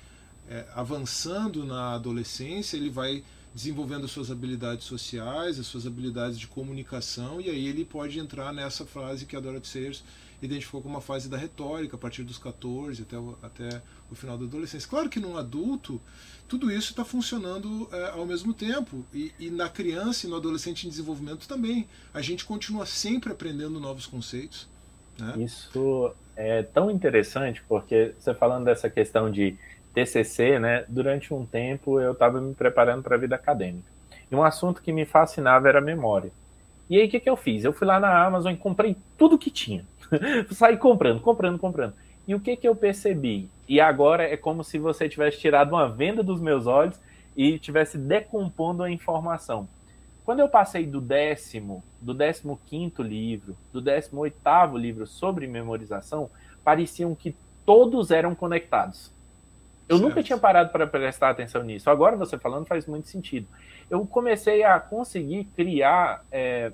é, avançando na adolescência, ele vai desenvolvendo as suas habilidades sociais, as suas habilidades de comunicação, e aí ele pode entrar nessa frase que a Dorothy Sayers identificou como uma fase da retórica, a partir dos 14 até o, até o final da adolescência. Claro que num adulto, tudo isso está funcionando é, ao mesmo tempo, e, e, na criança e no adolescente em desenvolvimento também. A gente continua sempre aprendendo novos conceitos. Né? Isso é tão interessante, porque você falando dessa questão de TCC, né, durante um tempo eu estava me preparando para a vida acadêmica. E um assunto que me fascinava era a memória. E aí o que, que eu fiz? Eu fui lá na Amazon e comprei tudo que tinha. Saí comprando, comprando, comprando. E o que, que eu percebi? E agora é como se você tivesse tirado uma venda dos meus olhos e estivesse decompondo a informação. Quando eu passei do décimo, do décimo quinto livro, do décimo oitavo livro sobre memorização, pareciam que todos eram conectados. Eu certo. nunca tinha parado para prestar atenção nisso. Agora você falando faz muito sentido. Eu comecei a conseguir criar é,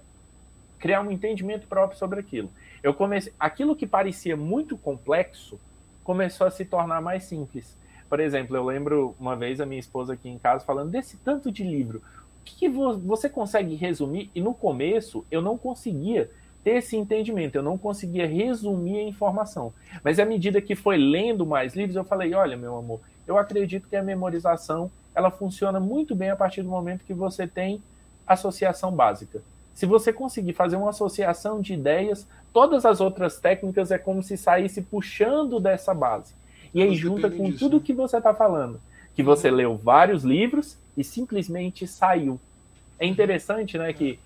criar um entendimento próprio sobre aquilo. Eu comecei, aquilo que parecia muito complexo começou a se tornar mais simples. Por exemplo, eu lembro uma vez a minha esposa aqui em casa falando desse tanto de livro. O que, você consegue resumir? E no começo eu não conseguia ter esse entendimento, eu não conseguia resumir a informação. Mas à medida que foi lendo mais livros, eu falei: olha, meu amor, eu acredito que a memorização ela funciona muito bem a partir do momento que você tem associação básica. Se você conseguir fazer uma associação de ideias, todas as outras técnicas é como se saísse puxando dessa base. E aí junta com disso, tudo né? que você está falando, que você leu vários livros e simplesmente saiu. É interessante, né, que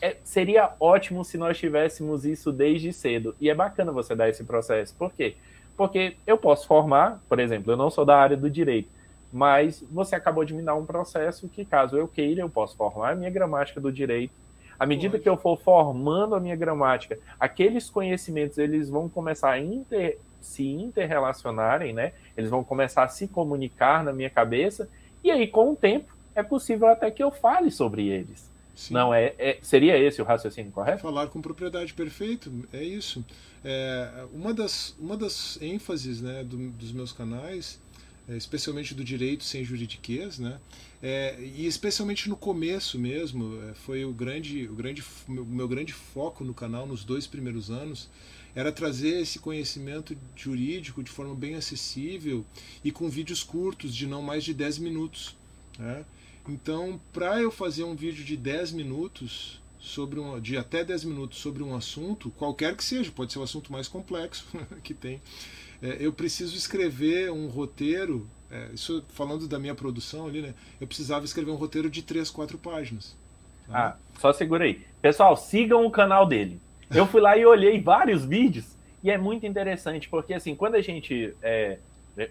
é, seria ótimo se nós tivéssemos isso desde cedo. E é bacana você dar esse processo. Por quê? Porque eu posso formar, por exemplo, eu não sou da área do direito, mas você acabou de me dar um processo que, caso eu queira, eu posso formar a minha gramática do direito. À medida que eu for formando a minha gramática, aqueles conhecimentos eles vão começar a inter, se interrelacionarem, né? Eles vão começar a se comunicar na minha cabeça e aí com o tempo é possível até que eu fale sobre eles. Sim. Não é, é, seria esse o raciocínio correto? Falar com propriedade, perfeito, é isso. É, uma das uma das ênfases né, do, dos meus canais especialmente do direito sem juridiquês, né? É, e especialmente no começo mesmo, é, foi o grande, o grande, meu, meu grande foco no canal nos dois primeiros anos, era trazer esse conhecimento jurídico de forma bem acessível e com vídeos curtos de não mais de 10 minutos. Né? Então, para eu fazer um vídeo de 10 minutos, sobre um, de até 10 minutos sobre um assunto, qualquer que seja, pode ser o assunto mais complexo que tem, é, eu preciso escrever um roteiro, é, isso falando da minha produção ali, né? Eu precisava escrever um roteiro de três, quatro páginas. Tá? Ah, só segura aí. Pessoal, sigam o canal dele. Eu fui lá e olhei vários vídeos e é muito interessante, porque assim, quando a gente. É,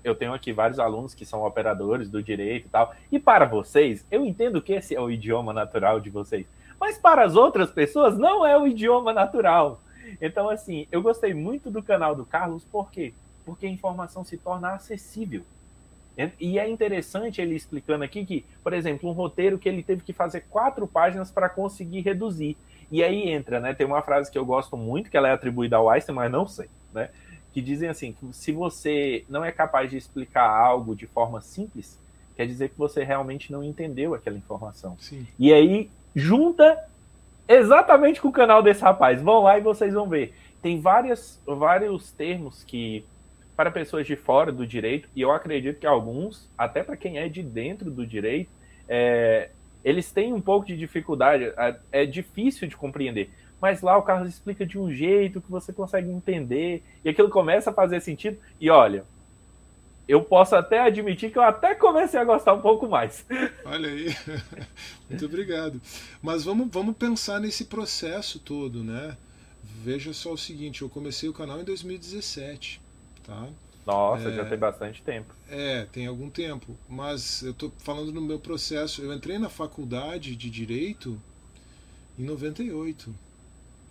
eu tenho aqui vários alunos que são operadores do direito e tal, e para vocês, eu entendo que esse é o idioma natural de vocês, mas para as outras pessoas não é o idioma natural. Então, assim, eu gostei muito do canal do Carlos, por quê? Porque a informação se torna acessível. E é interessante ele explicando aqui que, por exemplo, um roteiro que ele teve que fazer quatro páginas para conseguir reduzir. E aí entra, né? Tem uma frase que eu gosto muito, que ela é atribuída ao Einstein, mas não sei, né? Que dizem assim: que se você não é capaz de explicar algo de forma simples, quer dizer que você realmente não entendeu aquela informação. Sim. E aí junta exatamente com o canal desse rapaz. Vão lá e vocês vão ver. Tem várias, vários termos que para pessoas de fora do direito, e eu acredito que alguns, até para quem é de dentro do direito, é, eles têm um pouco de dificuldade, é, difícil de compreender. Mas lá o Carlos explica de um jeito que você consegue entender, e aquilo começa a fazer sentido. E olha, eu posso até admitir que eu até comecei a gostar um pouco mais. Olha aí, muito obrigado. Mas vamos, vamos pensar nesse processo todo, né? Veja só o seguinte: eu comecei o canal em 2017. Tá? Nossa, é, já tem bastante tempo. É, tem algum tempo. Mas eu estou falando no meu processo. Eu entrei na faculdade de Direito em 98,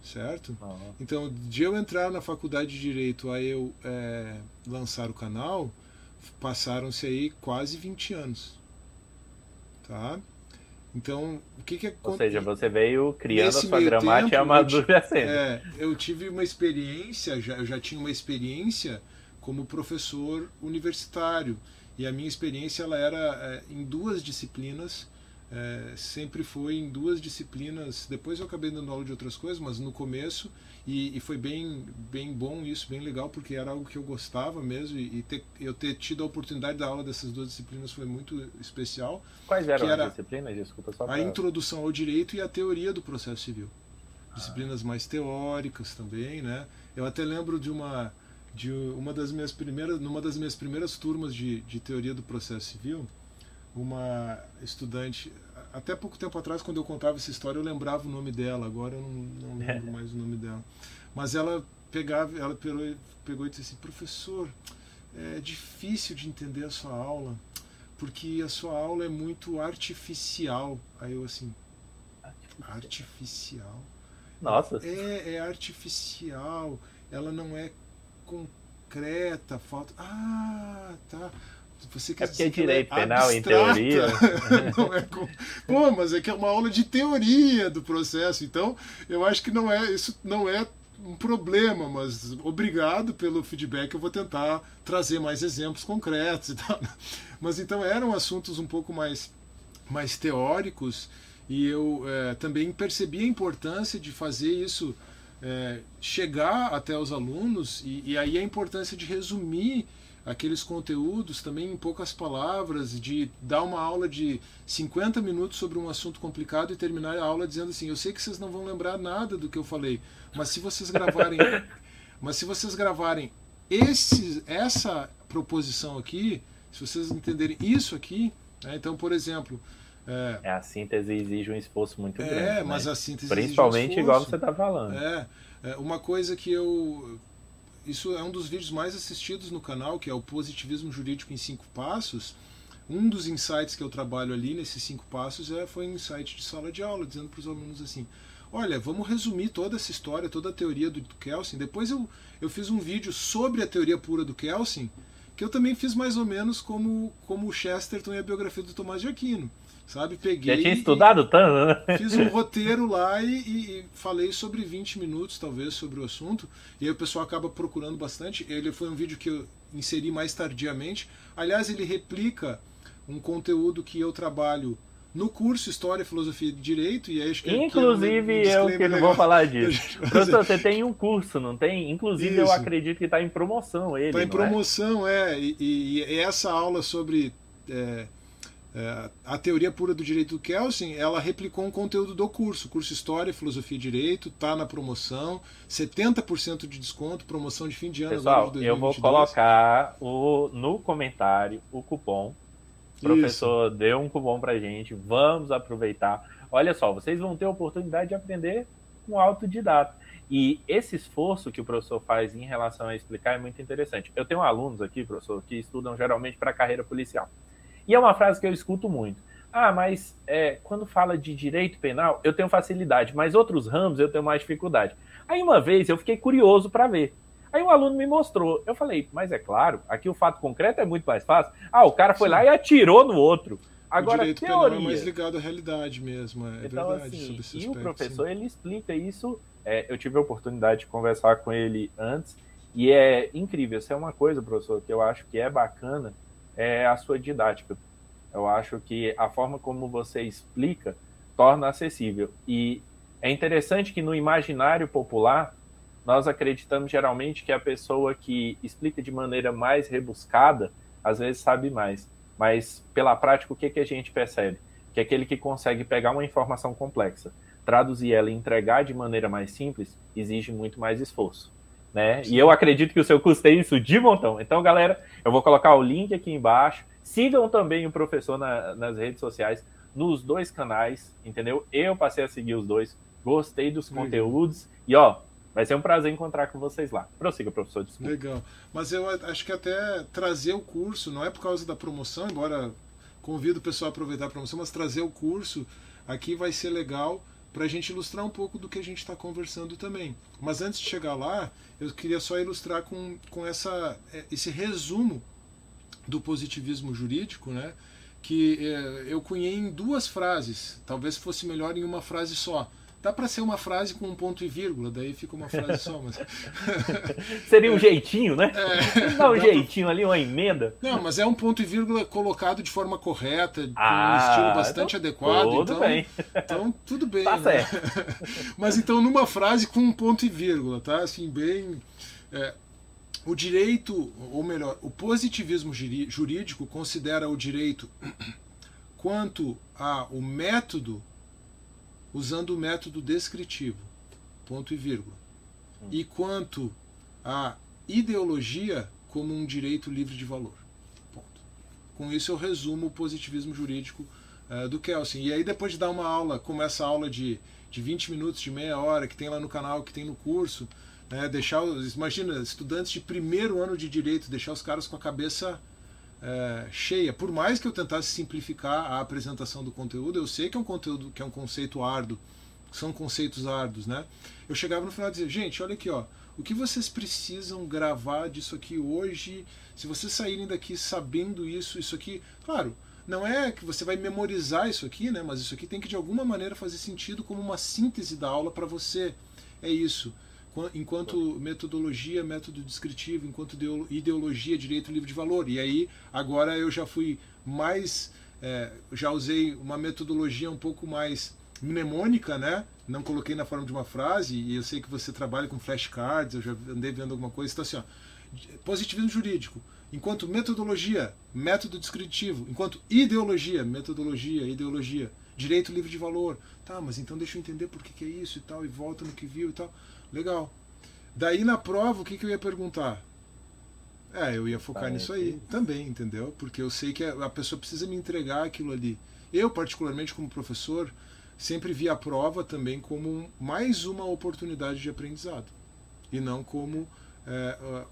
certo? Uhum. Então, de eu entrar na faculdade de Direito a eu é, lançar o canal, passaram-se aí quase 20 anos. Tá? Então, o que que Ou seja, você veio criando Nesse a sua gramática tempo, e amadurecendo. É, eu tive uma experiência, já, eu já tinha uma experiência como professor universitário. E a minha experiência ela era é, em duas disciplinas é, sempre foi em duas disciplinas. Depois eu acabei dando aula de outras coisas mas no começo e, e foi bem bem bom isso bem legal porque era algo que eu gostava mesmo e, e ter, eu ter tido a oportunidade da aula dessas duas disciplinas foi muito especial quais eram as disciplinas? Desculpa só pra... a introdução ao direito e a teoria do processo civil. Disciplinas ah. mais teóricas também né? Eu até lembro de uma de uma das minhas primeiras, numa das minhas primeiras turmas de, de teoria do processo civil, uma estudante, até pouco tempo atrás, quando eu contava essa história, eu lembrava o nome dela, agora eu não, não lembro mais o nome dela. Mas ela pegava, ela pegou, pegou e disse assim, professor, é difícil de entender a sua aula, porque a sua aula é muito artificial. Aí eu assim, artificial. Nossa. É, é artificial. Ela não é concreta. Falta. Ah, tá. Você quer é porque é direito é penal abstrata. em teoria. não é com... Pô, mas é que é uma aula de teoria do processo. Então, eu acho que não é isso não é um problema, mas obrigado pelo feedback. Eu vou tentar trazer mais exemplos concretos e tal. Mas então eram assuntos um pouco mais mais teóricos e eu é, também percebi a importância de fazer isso é, chegar até os alunos e, e aí a importância de resumir aqueles conteúdos também em poucas palavras, de dar uma aula de 50 minutos sobre um assunto complicado e terminar a aula dizendo assim: "Eu sei que vocês não vão lembrar nada do que eu falei, mas se vocês gravarem, mas se vocês gravarem esse essa proposição aqui, se vocês entenderem isso aqui, né, então, por exemplo, é, é, a síntese exige um esforço muito é, grande. É, mas né? a síntese Principalmente um igual você está falando. É, é, uma coisa que eu isso é um dos vídeos mais assistidos no canal, que é o Positivismo Jurídico em Cinco Passos. Um dos insights que eu trabalho ali nesses cinco passos é, foi um insight de sala de aula, dizendo para os alunos assim: olha, vamos resumir toda essa história, toda a teoria do Kelsen. Depois eu, eu fiz um vídeo sobre a teoria pura do Kelsen, que eu também fiz mais ou menos como, como o Chesterton e a biografia do Tomás de Aquino sabe? Peguei. Já tinha estudado tanto, né? Fiz um roteiro lá e, e, falei sobre 20 minutos, talvez, sobre o assunto. E aí o pessoal acaba procurando bastante. Ele foi um vídeo que eu inseri mais tardiamente. Aliás, ele replica um conteúdo que eu trabalho no curso História, Filosofia e Direito, e acho que Inclusive, é um eu que não vou falar disso. Professor, você tem um curso, não tem? Inclusive, Isso. eu acredito que está em promoção ele. Está em é? promoção, é. é. E, e, e, essa aula sobre é, é, a teoria pura do direito do Kelsen, ela replicou um conteúdo do curso, curso História, Filosofia e Direito, tá na promoção, 70% de desconto, promoção de fim de ano. Pessoal, de eu vou colocar o, no comentário o cupom. O professor Isso. deu um cupom pra gente, vamos aproveitar. Olha só, vocês vão ter a oportunidade de aprender com autodidata. E esse esforço que o professor faz em relação a explicar é muito interessante. Eu tenho alunos aqui, professor, que estudam geralmente para a carreira policial. E é uma frase que eu escuto muito. Ah, mas é, quando fala de direito penal, eu tenho facilidade, mas outros ramos eu tenho mais dificuldade. Aí uma vez eu fiquei curioso para ver. Aí um aluno me mostrou. Eu falei, mas é claro, aqui o fato concreto é muito mais fácil. Ah, o cara foi Sim. lá e atirou no outro. Agora, o direito teoria. penal é mais ligado à realidade mesmo, é então, verdade. Assim, e aspecto, o professor, sim. ele explica isso. É, eu tive a oportunidade de conversar com ele antes, e é incrível. Isso é uma coisa, professor, que eu acho que é bacana, é a sua didática. Eu acho que a forma como você explica torna acessível. E é interessante que no imaginário popular, nós acreditamos geralmente que a pessoa que explica de maneira mais rebuscada, às vezes sabe mais. Mas pela prática, o que, que a gente percebe? Que aquele que consegue pegar uma informação complexa, traduzir ela e entregar de maneira mais simples, exige muito mais esforço. Né? E eu acredito que o seu curso tem isso de montão. Então, galera, eu vou colocar o link aqui embaixo. Sigam também o professor na, nas redes sociais, nos dois canais, entendeu? Eu passei a seguir os dois, gostei dos Legal. conteúdos e ó, vai ser um prazer encontrar com vocês lá. Prossiga, professor. Desculpa. Legal. Mas eu acho que até trazer o curso, não é por causa da promoção, embora convido o pessoal a aproveitar a promoção, mas trazer o curso aqui vai ser legal para a gente ilustrar um pouco do que a gente está conversando também. Mas antes de chegar lá, eu queria só ilustrar com, com essa, é, esse resumo do positivismo jurídico, né? que é, eu cunhei em duas frases, talvez fosse melhor em uma frase só. Dá para ser uma frase com um ponto e vírgula, daí fica uma frase só. Mas... Seria um jeitinho, né? É, dá um dá jeitinho pra... ali, uma emenda. Não, mas é um ponto e vírgula colocado de forma correta, com ah, um estilo bastante então, adequado. Tudo então, bem. Então, tudo bem. Tá né? certo. mas então, numa frase com um ponto e vírgula, tá? Assim, bem. É, o direito, ou melhor, o positivismo jurídico considera o direito quanto ao método, usando o método descritivo, ponto e vírgula, e quanto à ideologia como um direito livre de valor. Ponto. Com isso eu resumo o positivismo jurídico uh, do Kelsen. E aí depois de dar uma aula, como essa aula de, de 20 minutos, de meia hora, que tem lá no canal, que tem no curso, né? Deixar os, imagina, estudantes de primeiro ano de direito, deixar os caras com a cabeça é, cheia. Por mais que eu tentasse simplificar a apresentação do conteúdo, eu sei que é um conteúdo que é um conceito árduo, são conceitos árduos, né? Eu chegava no final e dizia, gente, olha aqui, ó, o que vocês precisam gravar disso aqui hoje? Se vocês saírem daqui sabendo isso, isso aqui, claro, não é que você vai memorizar isso aqui, né? Mas isso aqui tem que de alguma maneira fazer sentido como uma síntese da aula para você. É isso. Enquanto metodologia, método descritivo, enquanto ideologia, direito livre de valor. E aí, agora eu já fui mais. É, já usei uma metodologia um pouco mais mnemônica, né? Não coloquei na forma de uma frase, e eu sei que você trabalha com flashcards, eu já andei vendo alguma coisa. Então, assim, ó, positivismo jurídico enquanto metodologia, método descritivo, enquanto ideologia, metodologia, ideologia, direito livre de valor. Tá, mas então deixa eu entender por que, que é isso e tal, e volta no que viu e tal. Legal. Daí na prova, o que, que eu ia perguntar? É, eu ia focar nisso aí também, entendeu? Porque eu sei que a pessoa precisa me entregar aquilo ali. Eu, particularmente como professor, sempre vi a prova também como mais uma oportunidade de aprendizado e não como é,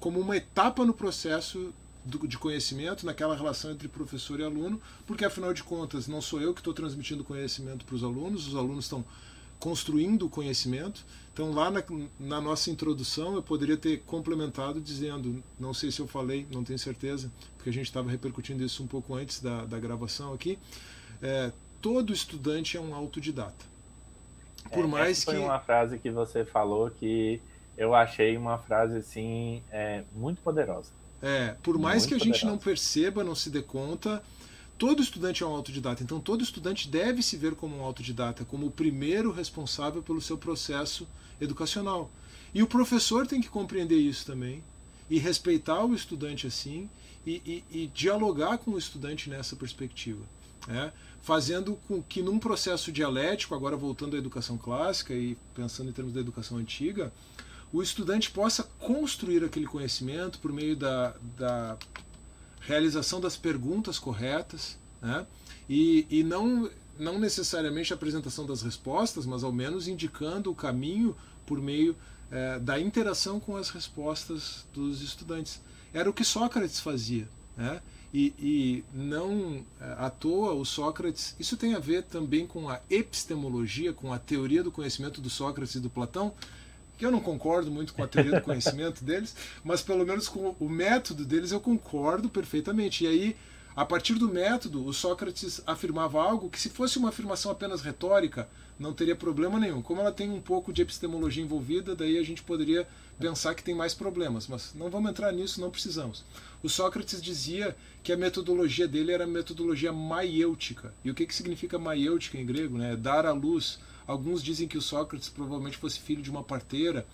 como uma etapa no processo do, de conhecimento, naquela relação entre professor e aluno, porque afinal de contas não sou eu que estou transmitindo conhecimento para os alunos, os alunos estão construindo o conhecimento. Então, lá na, na, nossa introdução, eu poderia ter complementado dizendo, não sei se eu falei, não tenho certeza, porque a gente estava repercutindo isso um pouco antes da, da gravação aqui. É, todo estudante é um autodidata. Por é, mais essa foi que. uma frase que você falou que eu achei uma frase assim é, muito poderosa. É, por mais muito que a poderosa. gente não perceba, não se dê conta, todo estudante é um autodidata. Então todo estudante deve se ver como um autodidata, como o primeiro responsável pelo seu processo educacional. E o professor tem que compreender isso também e respeitar o estudante assim e, e, e dialogar com o estudante nessa perspectiva. Né? fazendo com que num processo dialético, agora voltando à educação clássica e pensando em termos da educação antiga, o estudante possa construir aquele conhecimento por meio da, da realização das perguntas corretas, né? e, e não, não necessariamente a apresentação das respostas, mas ao menos indicando o caminho por meio é, da interação com as respostas dos estudantes. Era o que Sócrates fazia. Né? E, e, não é, à toa o Sócrates, isso tem a ver também com a epistemologia, com a teoria do conhecimento do Sócrates e do Platão, que eu não concordo muito com a teoria do conhecimento deles, mas pelo menos com o método deles eu concordo perfeitamente. E aí, a partir do método, o Sócrates afirmava algo que, se fosse uma afirmação apenas retórica, não teria problema nenhum. Como ela tem um pouco de epistemologia envolvida, daí a gente poderia pensar que tem mais problemas, mas não vamos entrar nisso, não precisamos. O Sócrates dizia que a metodologia dele era a metodologia maiêutica. E o que, que significa maiêutica em grego? Né? Dar à luz Alguns dizem que o Sócrates provavelmente fosse filho de uma parteira.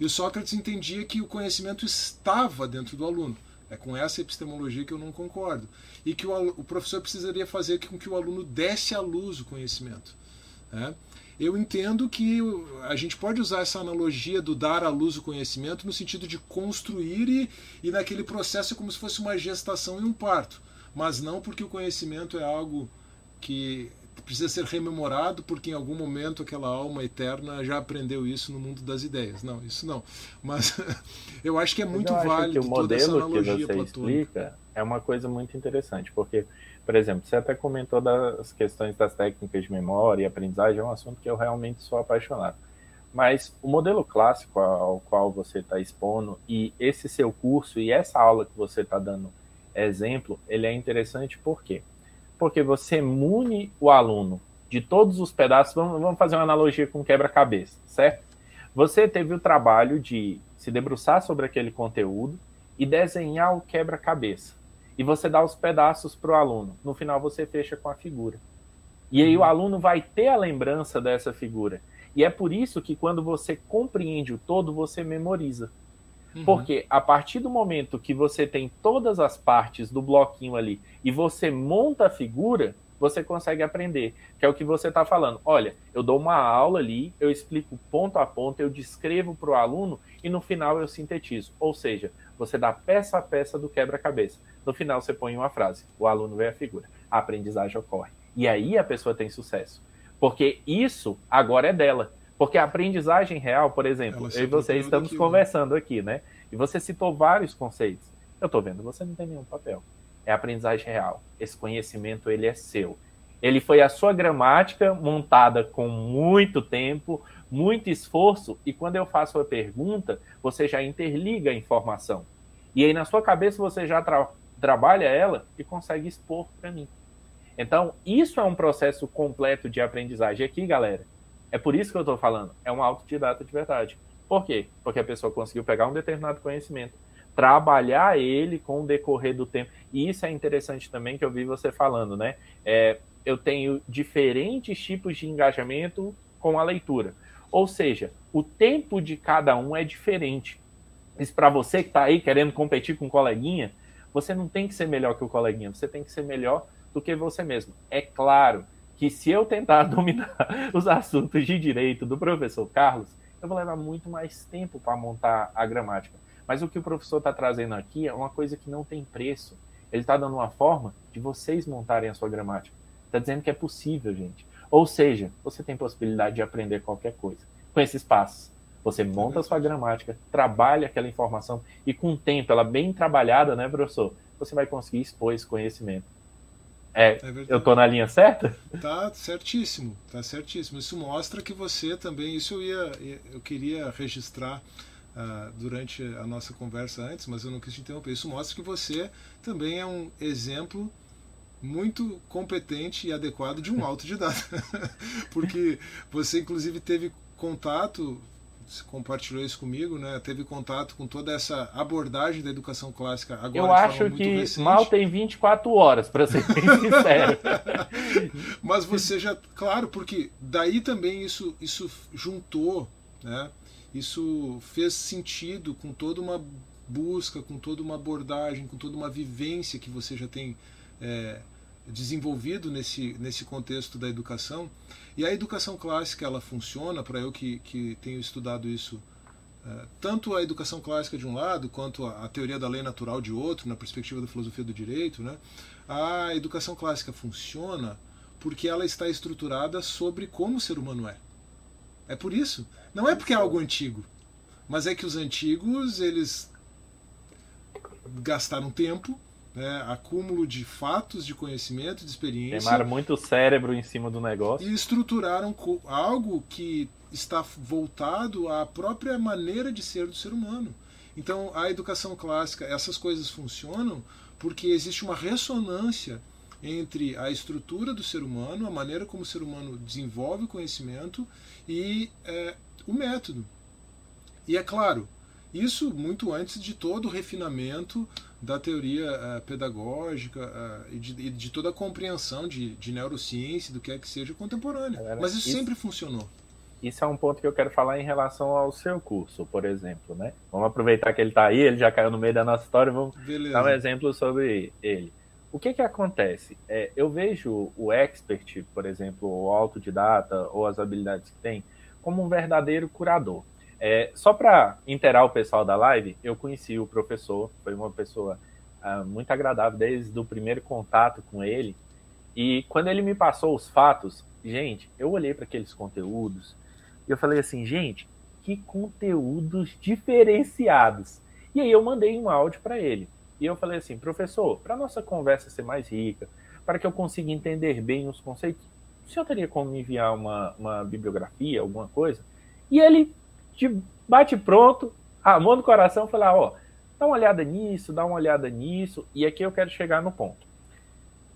E o Sócrates entendia que o conhecimento estava dentro do aluno. É com essa epistemologia que eu não concordo. E que o, o professor precisaria fazer com que o aluno desse à luz o conhecimento. Né? Eu entendo que a gente pode usar essa analogia do dar à luz o conhecimento no sentido de construir e, e naquele processo como se fosse uma gestação e um parto. Mas não porque o conhecimento é algo que precisa ser rememorado porque em algum momento aquela alma eterna já aprendeu isso no mundo das ideias. Não, isso não. Mas eu acho que é muito válido que o modelo que você platônica. explica é uma coisa muito interessante, porque, por exemplo, você até comentou das questões das técnicas de memória e aprendizagem, é um assunto que eu realmente sou apaixonado. Mas o modelo clássico ao qual você está expondo e esse seu curso e essa aula que você está dando exemplo, ele é interessante por quê? porque você mune o aluno de todos os pedaços. Vamos, vamos fazer uma analogia com quebra-cabeça, certo? Você teve o trabalho de se debruçar sobre aquele conteúdo e desenhar o quebra-cabeça. E você dá os pedaços para o aluno. No final, você fecha com a figura. E aí, o uhum. aluno vai ter a lembrança dessa figura. E é por isso que, quando você compreende o todo, você memoriza. Uhum. Porque a partir do momento que você tem todas as partes do bloquinho ali e você monta a figura, você consegue aprender, que é o que você está falando. Olha, eu dou uma aula ali, eu explico ponto a ponto, eu descrevo para o aluno e no final eu sintetizo. Ou seja, você dá peça a peça do quebra-cabeça. No final você põe uma frase, o aluno vê a figura, a aprendizagem ocorre. E aí a pessoa tem sucesso. Porque isso agora é dela. Porque a aprendizagem real, por exemplo, eu e você estamos aqui, né? conversando aqui, né? E você citou vários conceitos. Eu estou vendo, você não tem nenhum papel. É aprendizagem real. Esse conhecimento, ele é seu. Ele foi a sua gramática montada com muito tempo, muito esforço, e quando eu faço a pergunta, você já interliga a informação. E aí na sua cabeça você já tra trabalha ela e consegue expor para mim. Então, isso é um processo completo de aprendizagem aqui, galera. É por isso que eu estou falando, é um autodidata de verdade. Por quê? Porque a pessoa conseguiu pegar um determinado conhecimento, trabalhar ele com o decorrer do tempo. E isso é interessante também que eu vi você falando, né? É, eu tenho diferentes tipos de engajamento com a leitura. Ou seja, o tempo de cada um é diferente. Isso para você que está aí querendo competir com o coleguinha, você não tem que ser melhor que o coleguinha, você tem que ser melhor do que você mesmo. É claro que se eu tentar dominar os assuntos de direito do professor Carlos, eu vou levar muito mais tempo para montar a gramática. Mas o que o professor está trazendo aqui é uma coisa que não tem preço. Ele está dando uma forma de vocês montarem a sua gramática. Está dizendo que é possível, gente. Ou seja, você tem possibilidade de aprender qualquer coisa com esses passos. Você monta a sua gramática, trabalha aquela informação e com o tempo, ela bem trabalhada, né, professor? Você vai conseguir expor esse conhecimento. É, é eu tô na linha certa? Tá certíssimo, tá certíssimo. Isso mostra que você também, isso eu ia, eu queria registrar uh, durante a nossa conversa antes, mas eu não quis te interromper. Isso mostra que você também é um exemplo muito competente e adequado de um autodidata. Porque você, inclusive, teve contato, compartilhou isso comigo, né? Teve contato com toda essa abordagem da educação clássica agora. Eu acho que recente. mal tem 24 horas, para ser sincero. Mas você já, claro, porque daí também isso, isso juntou, né? Isso fez sentido com toda uma busca, com toda uma abordagem, com toda uma vivência que você já tem é, desenvolvido nesse, nesse contexto da educação. E a educação clássica ela funciona, para eu que, que tenho estudado isso, é, tanto a educação clássica de um lado, quanto a, a, teoria da lei natural de outro, na perspectiva da filosofia do direito, né? a educação clássica funciona porque ela está estruturada sobre como o ser humano é. É por isso. Não é porque é algo antigo, mas é que os antigos eles gastaram tempo né, acúmulo de fatos, de conhecimento, de experiência. Queimaram muito cérebro em cima do negócio. E estruturaram algo que está voltado à própria maneira de ser do ser humano. Então, a educação clássica, essas coisas funcionam porque existe uma ressonância entre a estrutura do ser humano, a maneira como o ser humano desenvolve o conhecimento e é, o método. E é claro, isso muito antes de todo o refinamento da teoria uh, pedagógica uh, e, de, de, toda a compreensão de, de neurociência, do que é que seja contemporânea. É, Mas isso, isso, sempre funcionou. Isso é um ponto que eu quero falar em relação ao seu curso, por exemplo. Né? Vamos aproveitar que ele está aí, ele já caiu no meio da nossa história, vamos Beleza. dar um exemplo sobre ele. O que, que acontece? É, eu vejo o expert, por exemplo, o autodidata ou as habilidades que tem, como um verdadeiro curador. É, só para interar o pessoal da live, eu conheci o professor, foi uma pessoa ah, muito agradável desde o primeiro contato com ele. E quando ele me passou os fatos, gente, eu olhei para aqueles conteúdos e eu falei assim, gente, que conteúdos diferenciados. E aí eu mandei um áudio para ele. E eu falei assim, professor, para nossa conversa ser mais rica, para que eu consiga entender bem os conceitos, o senhor teria como me enviar uma, uma bibliografia, alguma coisa? E ele de bate pronto, amor no coração, falar, ó, dá uma olhada nisso, dá uma olhada nisso, e aqui eu quero chegar no ponto.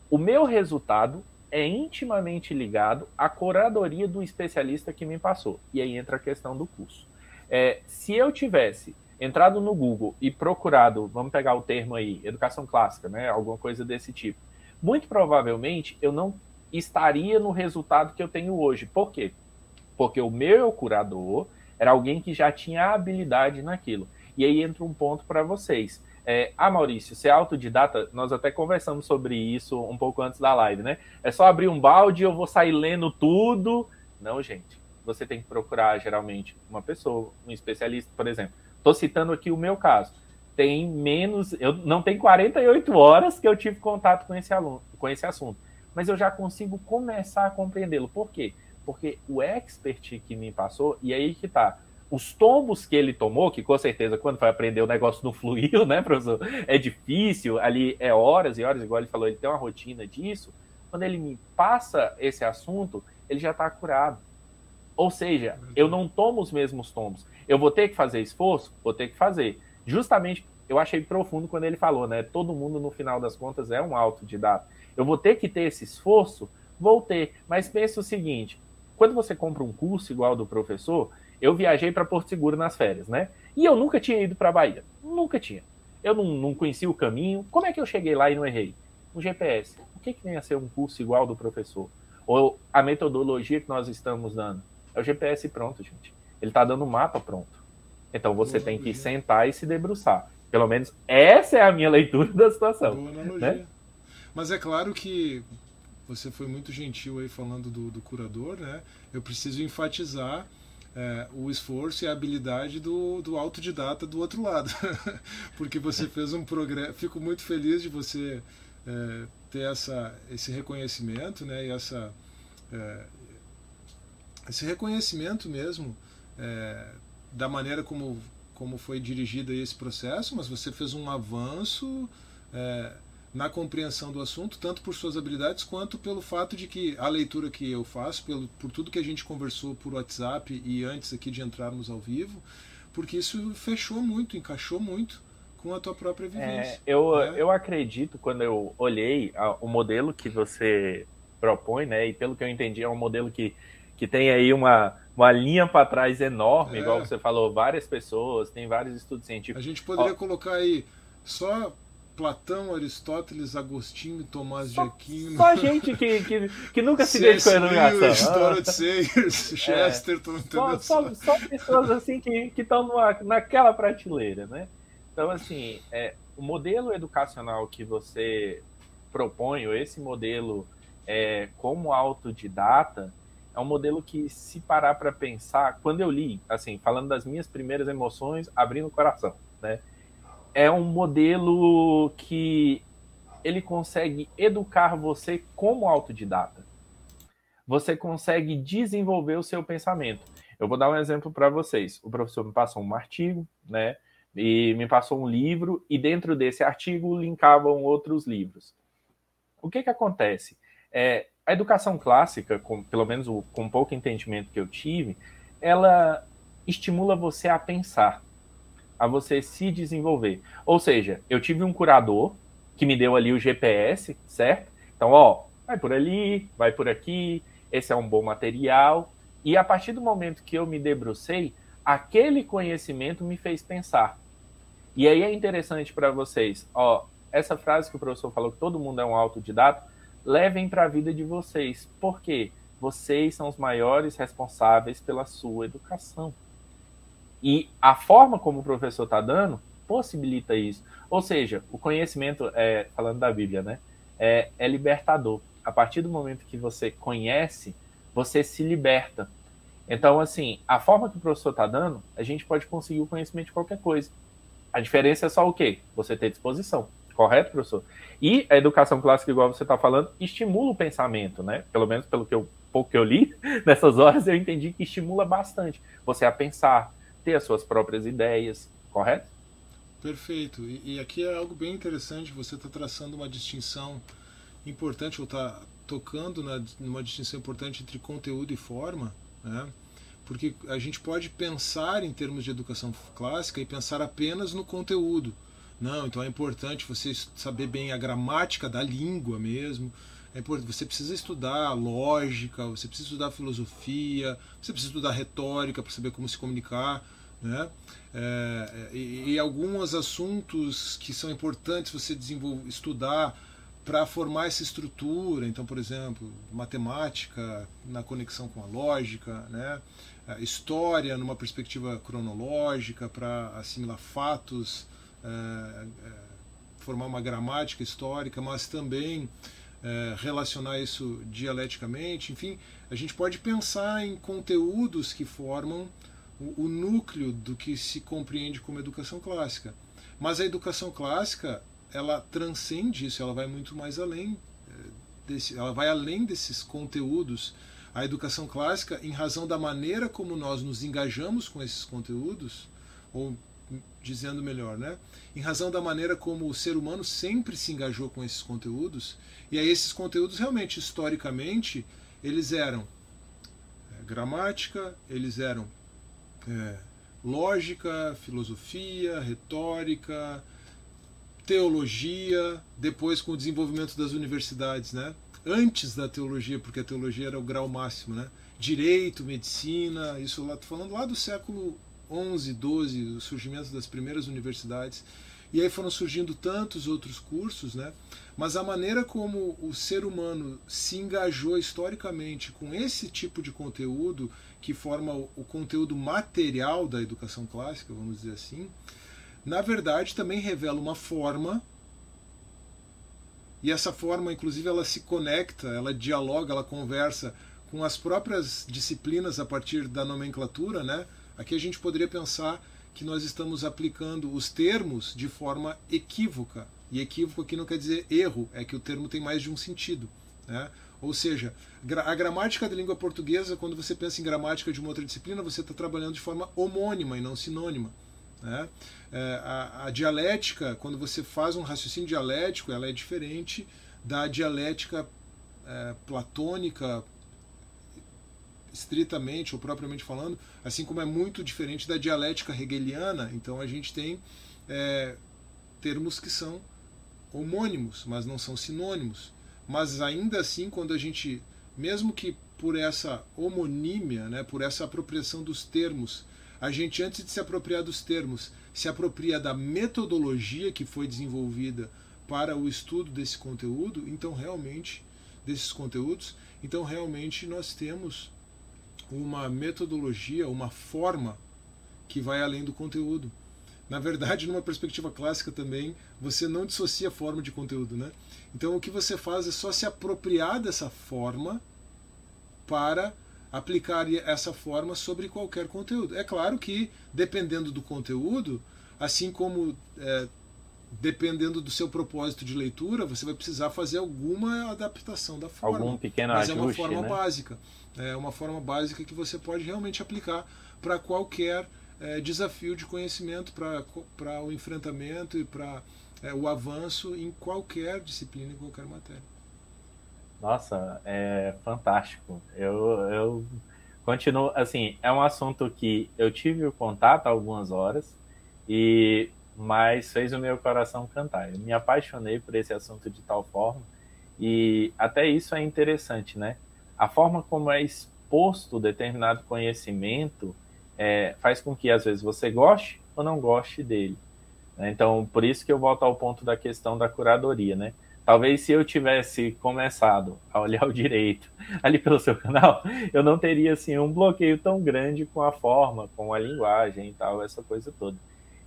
O meu resultado é intimamente ligado à curadoria do especialista que me passou. E aí entra a questão do curso. É, se eu tivesse entrado no Google e procurado, vamos pegar o termo aí, educação clássica, né, alguma coisa desse tipo, muito provavelmente eu não estaria no resultado que eu tenho hoje. Por quê? Porque o meu curador era alguém que já tinha habilidade naquilo. E aí entra um ponto para vocês. É, ah, Maurício, ser autodidata, nós até conversamos sobre isso um pouco antes da live, né? É só abrir um balde e eu vou sair lendo tudo. Não, gente. Você tem que procurar, geralmente, uma pessoa, um especialista, por exemplo. Estou citando aqui o meu caso. Tem menos. Eu não tem 48 horas que eu tive contato com esse aluno, com esse assunto. Mas eu já consigo começar a compreendê-lo. Por quê? Porque o expert que me passou, e aí que tá, os tombos que ele tomou, que com certeza quando vai aprender o negócio não fluiu, né, professor? É difícil, ali é horas e horas, igual ele falou, ele tem uma rotina disso. Quando ele me passa esse assunto, ele já está curado. Ou seja, eu não tomo os mesmos tombos. Eu vou ter que fazer esforço? Vou ter que fazer. Justamente, eu achei profundo quando ele falou, né? Todo mundo, no final das contas, é um autodidata. Eu vou ter que ter esse esforço? Vou ter. Mas pensa o seguinte: quando você compra um curso igual do professor, eu viajei para Porto Seguro nas férias, né? E eu nunca tinha ido para a Bahia. Nunca tinha. Eu não, não conhecia o caminho. Como é que eu cheguei lá e não errei? Um GPS. O que, que vem a ser um curso igual do professor? Ou a metodologia que nós estamos dando? É o GPS pronto, gente. Ele está dando o mapa pronto. Então você Boa tem analogia. que sentar e se debruçar. Pelo menos essa é a minha leitura da situação. Boa analogia. Né? Mas é claro que você foi muito gentil aí falando do, do curador, né? Eu preciso enfatizar é, o esforço e a habilidade do, do autodidata do outro lado. Porque você fez um progresso. Fico muito feliz de você é, ter essa, esse reconhecimento né, e essa, é, esse reconhecimento mesmo é, da maneira como, como foi dirigido esse processo, mas você fez um avanço é, na compreensão do assunto, tanto por suas habilidades quanto pelo fato de que a leitura que eu faço, pelo, por tudo que a gente conversou por WhatsApp e antes aqui de entrarmos ao vivo, porque isso fechou muito, encaixou muito com a tua própria é, vivência. É, eu, né? eu acredito, quando eu olhei a, o modelo que você propõe, né, e pelo que eu entendi, é um modelo que, que tem aí uma, uma linha para trás enorme, é. igual você falou, várias pessoas, tem vários estudos científicos. A gente poderia Ó, colocar aí só Platão, Aristóteles, Agostinho, Tomás só, de Aquino. Só gente que, que, que nunca se dedicou à iluminação. Dorothy ah. Sayers, Chesterton, é. só, só, só, pessoas assim que estão naquela prateleira, né? Então, assim, é, o modelo educacional que você propõe, ou esse modelo é, como autodidata, é um modelo que, se parar para pensar, quando eu li, assim, falando das minhas primeiras emoções, abrindo o coração, né? É um modelo que ele consegue educar você como autodidata. Você consegue desenvolver o seu pensamento. Eu vou dar um exemplo para vocês. O professor me passou um artigo, né? E me passou um livro, e dentro desse artigo linkavam outros livros. O que, que acontece? É, a educação clássica, com, pelo menos o, com pouco entendimento que eu tive, ela estimula você a pensar a você se desenvolver. Ou seja, eu tive um curador que me deu ali o GPS, certo? Então, ó, vai por ali, vai por aqui, esse é um bom material. E a partir do momento que eu me debrucei, aquele conhecimento me fez pensar. E aí é interessante para vocês, ó, essa frase que o professor falou que todo mundo é um autodidata, levem para a vida de vocês. Por quê? Vocês são os maiores responsáveis pela sua educação. E a forma como o professor está dando possibilita isso. Ou seja, o conhecimento, é, falando da Bíblia, né, é, é libertador. A partir do momento que você conhece, você se liberta. Então, assim, a forma que o professor está dando, a gente pode conseguir o conhecimento de qualquer coisa. A diferença é só o quê? Você ter disposição. Correto, professor? E a educação clássica, igual você está falando, estimula o pensamento, né? Pelo menos pelo que eu, pouco que eu li nessas horas, eu entendi que estimula bastante você a pensar, ter as suas próprias ideias, correto? Perfeito. E, e aqui é algo bem interessante, você está traçando uma distinção importante, ou está tocando na, numa distinção importante entre conteúdo e forma, né? porque a gente pode pensar em termos de educação clássica e pensar apenas no conteúdo. Não, então é importante você saber bem a gramática da língua mesmo. É importante, você precisa estudar lógica, você precisa estudar filosofia, você precisa estudar retórica para saber como se comunicar. Né? É, e, e, alguns assuntos que são importantes você desenvolver, estudar para formar essa estrutura. Então, por exemplo, matemática na conexão com a lógica, né? história numa perspectiva cronológica para assimilar fatos, é, é, formar uma gramática histórica, mas também é, relacionar isso dialeticamente. Enfim, a gente pode pensar em conteúdos que formam o, o núcleo do que se compreende como educação clássica. Mas a educação clássica ela transcende isso, ela vai muito mais além é, desse, ela vai além desses conteúdos A educação clássica, em razão da maneira como nós nos engajamos com esses conteúdos, ou dizendo melhor, né? Em razão da maneira como o ser humano sempre se engajou com esses conteúdos, e aí esses conteúdos realmente, historicamente, eles eram é, gramática, eles eram é, lógica, filosofia, retórica, teologia, depois com o desenvolvimento das universidades, né? Antes da teologia, porque a teologia era o grau máximo, né? Direito, medicina, isso lá, tô falando lá do século 11, 12, o surgimento das primeiras universidades. E aí foram surgindo tantos outros cursos, né? Mas a maneira como o ser humano se engajou historicamente com esse tipo de conteúdo, que forma o conteúdo material da educação clássica, vamos dizer assim, na verdade também revela uma forma e essa forma, inclusive, ela se conecta, ela dialoga, ela conversa com as próprias disciplinas a partir da nomenclatura, né? Aqui a gente poderia pensar que nós estamos aplicando os termos de forma equívoca. E equívoco aqui não quer dizer erro, é que o termo tem mais de um sentido. Né? Ou seja, a gramática da língua portuguesa, quando você pensa em gramática de uma outra disciplina, você está trabalhando de forma homônima e não sinônima. Né? É, a, a, dialética, quando você faz um raciocínio dialético, ela é diferente da dialética é, platônica, estritamente ou propriamente falando, assim como é muito diferente da dialética hegeliana. Então a gente tem é, termos que são homônimos, mas não são sinônimos. Mas ainda assim, quando a gente, mesmo que por essa homonímia, né, por essa apropriação dos termos, a gente, antes de se apropriar dos termos, se apropria da metodologia que foi desenvolvida para o estudo desse conteúdo, então realmente, desses conteúdos, então realmente nós temos uma metodologia, uma forma que vai além do conteúdo. Na verdade, numa perspectiva clássica também, você não dissocia forma de conteúdo, né? Então o que você faz é só se apropriar dessa forma para aplicar essa forma sobre qualquer conteúdo. É claro que, dependendo do conteúdo, assim como é, dependendo do seu propósito de leitura, você vai precisar fazer alguma adaptação da forma. Algum pequeno Mas ajuste, é uma forma né? básica. É uma forma básica que você pode realmente aplicar para qualquer é, desafio de conhecimento, para o enfrentamento e para é, o avanço em qualquer disciplina, em qualquer matéria. Nossa, é fantástico. Eu, eu continuo, assim, é um assunto que eu tive o contato há algumas horas, e mas fez o meu coração cantar. Eu me apaixonei por esse assunto de tal forma, e até isso é interessante, né? A forma como é exposto determinado conhecimento é, faz com que, às vezes, você goste ou não goste dele. Né? Então, por isso que eu volto ao ponto da questão da curadoria, né? Talvez se eu tivesse começado a olhar o direito ali pelo seu canal, eu não teria assim um bloqueio tão grande com a forma, com a linguagem e tal, essa coisa toda.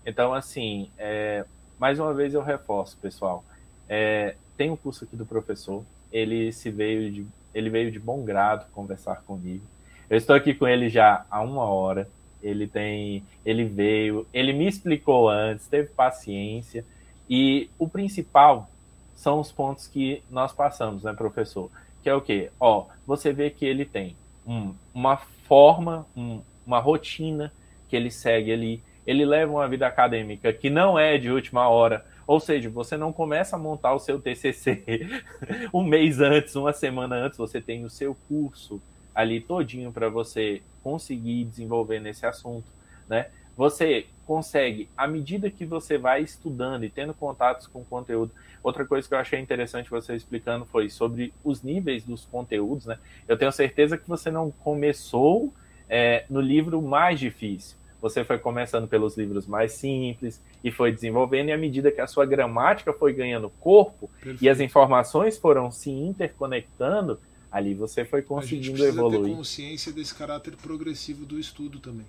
Então, assim, é, mais uma vez eu reforço, pessoal. É, tem um curso aqui do professor, ele se veio de, ele veio de bom grado conversar comigo. Eu estou aqui com ele já há uma hora. Ele tem, ele veio, ele me explicou antes, teve paciência e o principal são os pontos que nós passamos, né, professor? Que é o quê? Ó, você vê que ele tem um, uma forma, um, uma rotina que ele segue ali. Ele leva uma vida acadêmica que não é de última hora. Ou seja, você não começa a montar o seu TCC um mês antes, uma semana antes, você tem o seu curso ali todinho para você conseguir desenvolver nesse assunto, né? Você consegue, à medida que você vai estudando e tendo contatos com o conteúdo, Outra coisa que eu achei interessante você explicando foi sobre os níveis dos conteúdos, né? Eu tenho certeza que você não começou é, no livro mais difícil. Você foi começando pelos livros mais simples e foi desenvolvendo, e à medida que a sua gramática foi ganhando corpo Perfeito. e as informações foram se interconectando, ali você foi conseguindo a gente evoluir. ter consciência desse caráter progressivo do estudo também.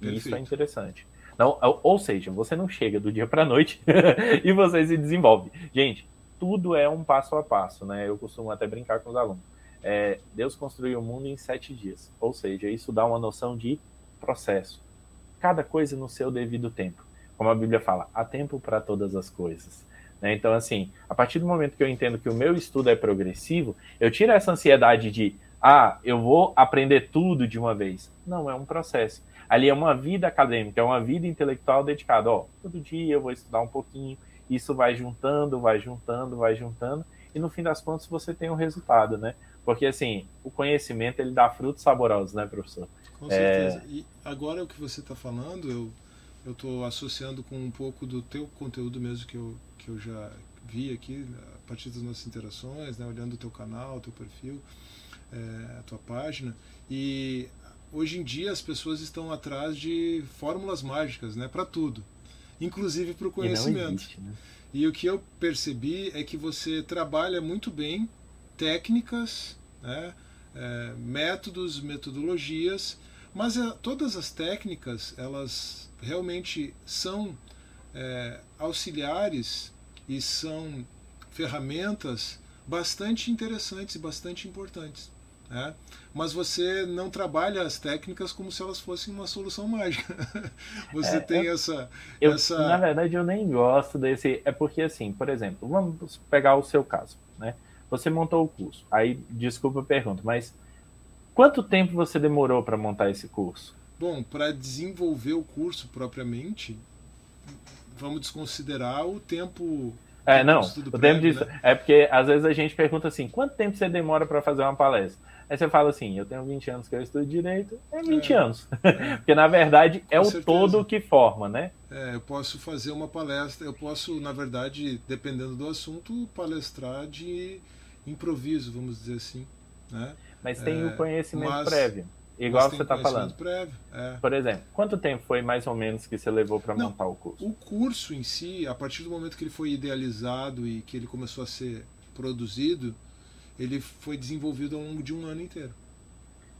Perfeito. Isso é interessante. Não, ou seja, você não chega do dia para a noite e você se desenvolve. Gente, tudo é um passo a passo, né? Eu costumo até brincar com os alunos. É, Deus construiu o mundo em sete dias, ou seja, isso dá uma noção de processo. Cada coisa no seu devido tempo. Como a Bíblia fala, há tempo para todas as coisas. Né? Então, assim, a partir do momento que eu entendo que o meu estudo é progressivo, eu tiro essa ansiedade de ah, eu vou aprender tudo de uma vez. Não, é um processo. Ali é uma vida acadêmica, é uma vida intelectual dedicada. Ó, todo dia eu vou estudar um pouquinho, isso vai juntando, vai juntando, vai juntando, e no fim das contas você tem um resultado, né? Porque assim, o conhecimento ele dá frutos saborosos, né, professor? Com certeza. É... E agora o que você está falando, eu eu estou associando com um pouco do teu conteúdo mesmo que eu, que eu já vi aqui a partir das nossas interações, né, olhando o teu canal, o teu perfil, é, a tua página. E hoje em dia as pessoas estão atrás de fórmulas mágicas, né, para tudo, inclusive para o conhecimento. Existe, né? E o que eu percebi é que você trabalha muito bem técnicas, né, é, métodos, metodologias, mas é, todas as técnicas elas realmente são é, auxiliares e são ferramentas bastante interessantes e bastante importantes. Né? Mas você não trabalha as técnicas como se elas fossem uma solução mágica. você é, tem eu, essa, eu, essa. Na verdade, eu nem gosto desse. É porque, assim, por exemplo, vamos pegar o seu caso. Né? Você montou o curso. Aí, desculpa a pergunta, mas quanto tempo você demorou para montar esse curso? Bom, para desenvolver o curso propriamente, vamos desconsiderar o tempo. É, não, o prévio, tempo disso. Né? É porque às vezes a gente pergunta assim: quanto tempo você demora para fazer uma palestra? Aí você fala assim: eu tenho 20 anos que eu estudo direito, é 20 é, anos. É. porque na verdade é Com o certeza. todo que forma, né? É, eu posso fazer uma palestra, eu posso, na verdade, dependendo do assunto, palestrar de improviso, vamos dizer assim. Né? Mas tem o é, conhecimento mas... prévio. Igual você está falando. Prévio, é. Por exemplo, quanto tempo foi mais ou menos que você levou para montar o curso? O curso em si, a partir do momento que ele foi idealizado e que ele começou a ser produzido, ele foi desenvolvido ao longo de um ano inteiro.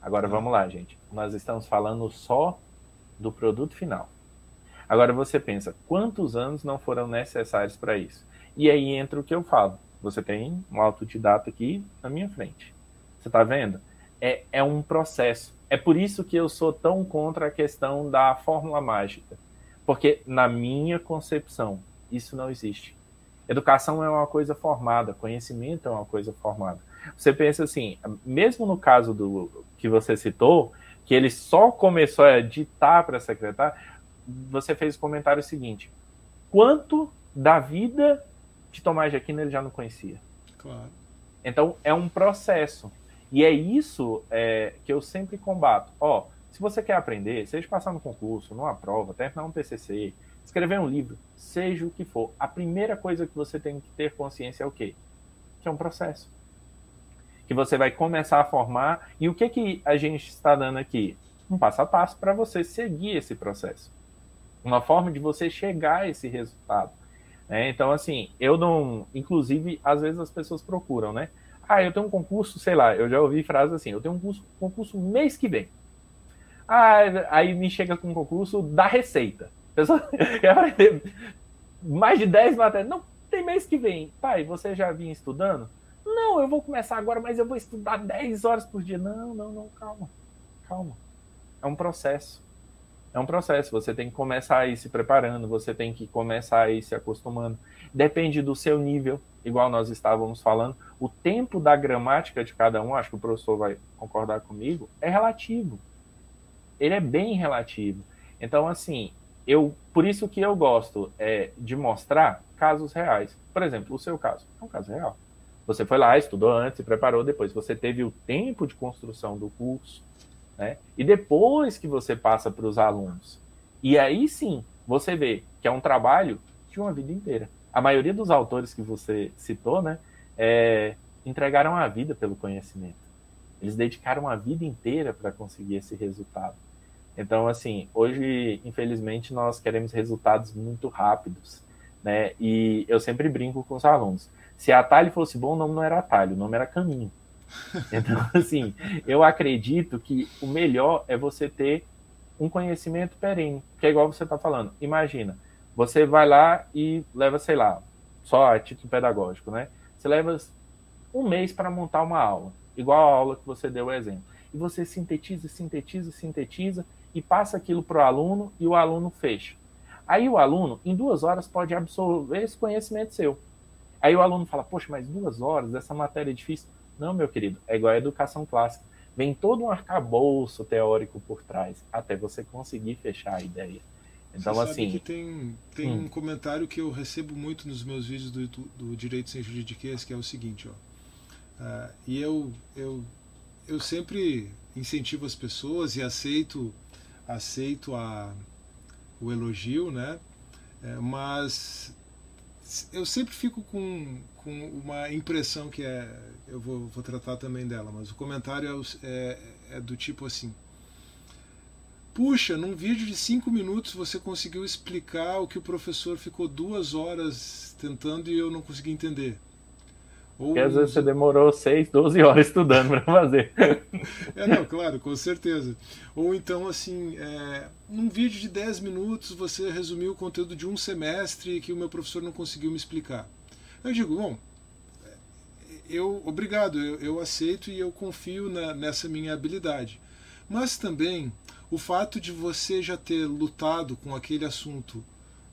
Agora vamos lá, gente. Nós estamos falando só do produto final. Agora você pensa, quantos anos não foram necessários para isso? E aí entra o que eu falo. Você tem um autodidata aqui na minha frente. Você está vendo? É, é um processo é por isso que eu sou tão contra a questão da fórmula mágica. Porque, na minha concepção, isso não existe. Educação é uma coisa formada, conhecimento é uma coisa formada. Você pensa assim, mesmo no caso do que você citou, que ele só começou a ditar para secretário, você fez o comentário seguinte: quanto da vida de Tomás de Aquino ele já não conhecia? Claro. Então é um processo. E é isso é, que eu sempre combato. Ó, se você quer aprender, seja passar no concurso, numa prova, terminar um TCC, escrever um livro, seja o que for, a primeira coisa que você tem que ter consciência é o quê? Que é um processo. Que você vai começar a formar. E o que, que a gente está dando aqui? Um passo a passo para você seguir esse processo. Uma forma de você chegar a esse resultado. É, então, assim, eu não. Inclusive, às vezes as pessoas procuram, né? Ah, eu tenho um concurso, sei lá, eu já ouvi frases assim, eu tenho um concurso, concurso mês que vem. Ah, aí me chega com um concurso da Receita. A pessoa quer aprender mais de 10 matérias. Não, tem mês que vem. Pai, você já vinha estudando? Não, eu vou começar agora, mas eu vou estudar 10 horas por dia. Não, não, não, calma. Calma. É um processo. É um processo. Você tem que começar a ir se preparando, você tem que começar a ir se acostumando. Depende do seu nível, igual nós estávamos falando. O tempo da gramática de cada um, acho que o professor vai concordar comigo, é relativo. Ele é bem relativo. Então, assim, eu por isso que eu gosto é, de mostrar casos reais. Por exemplo, o seu caso é um caso real. Você foi lá, estudou antes, se preparou depois. Você teve o tempo de construção do curso, né? E depois que você passa para os alunos. E aí sim, você vê que é um trabalho de uma vida inteira a maioria dos autores que você citou, né, é, entregaram a vida pelo conhecimento. Eles dedicaram a vida inteira para conseguir esse resultado. Então, assim, hoje, infelizmente, nós queremos resultados muito rápidos, né? E eu sempre brinco com os alunos. Se atalho fosse bom, o nome não era atalho, o nome era caminho. Então, assim, eu acredito que o melhor é você ter um conhecimento perene, que é igual você está falando. Imagina, você vai lá e leva, sei lá, só a título pedagógico, né? Você leva um mês para montar uma aula, igual a aula que você deu o exemplo. E você sintetiza, sintetiza, sintetiza e passa aquilo para o aluno e o aluno fecha. Aí o aluno, em duas horas, pode absorver esse conhecimento seu. Aí o aluno fala, poxa, mas duas horas, essa matéria é difícil. Não, meu querido, é igual a educação clássica. Vem todo um arcabouço teórico por trás, até você conseguir fechar a ideia. Então, você assim. tem tem hum. um comentário que eu recebo muito nos meus vídeos do, do Direito Sem Juridiquês, que é o seguinte, ó. Uh, e eu, eu, eu sempre incentivo as pessoas e aceito, aceito a, o elogio, né? É, mas eu sempre fico com, com uma impressão que é. Eu vou, vou tratar também dela, mas o comentário é, é, é do tipo assim: Puxa, num vídeo de cinco minutos você conseguiu explicar o que o professor ficou duas horas tentando e eu não consegui entender. Ou às vezes você demorou 6, 12 horas estudando para fazer. é, não, claro, com certeza. Ou então, assim, é, num vídeo de 10 minutos você resumiu o conteúdo de um semestre que o meu professor não conseguiu me explicar. Eu digo, bom, eu, obrigado, eu, eu aceito e eu confio na, nessa minha habilidade. Mas também o fato de você já ter lutado com aquele assunto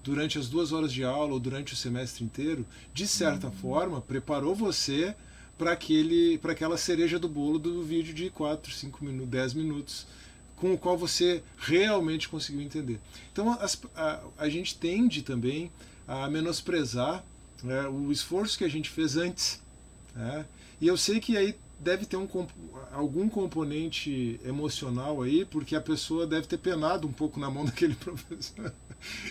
durante as duas horas de aula ou durante o semestre inteiro, de certa uhum. forma, preparou você para aquele para aquela cereja do bolo do vídeo de 4, 5 minutos, 10 minutos, com o qual você realmente conseguiu entender. Então as, a, a gente tende também a menosprezar né, o esforço que a gente fez antes. Né? E eu sei que aí deve ter um, algum componente emocional aí, porque a pessoa deve ter penado um pouco na mão daquele professor.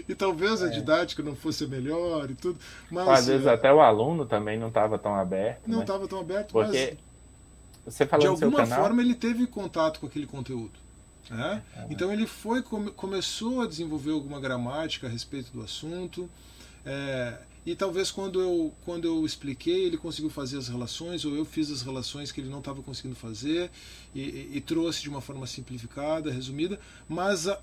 e talvez a é. didática não fosse melhor e tudo. Mas, Às vezes é, até o aluno também não estava tão aberto. Não estava né? tão aberto, porque mas você de alguma forma ele teve contato com aquele conteúdo. Né? É. Então ele foi come, começou a desenvolver alguma gramática a respeito do assunto. É, e talvez quando eu, quando eu expliquei, ele conseguiu fazer as relações, ou eu fiz as relações que ele não estava conseguindo fazer, e, e, e, trouxe de uma forma simplificada, resumida, mas a,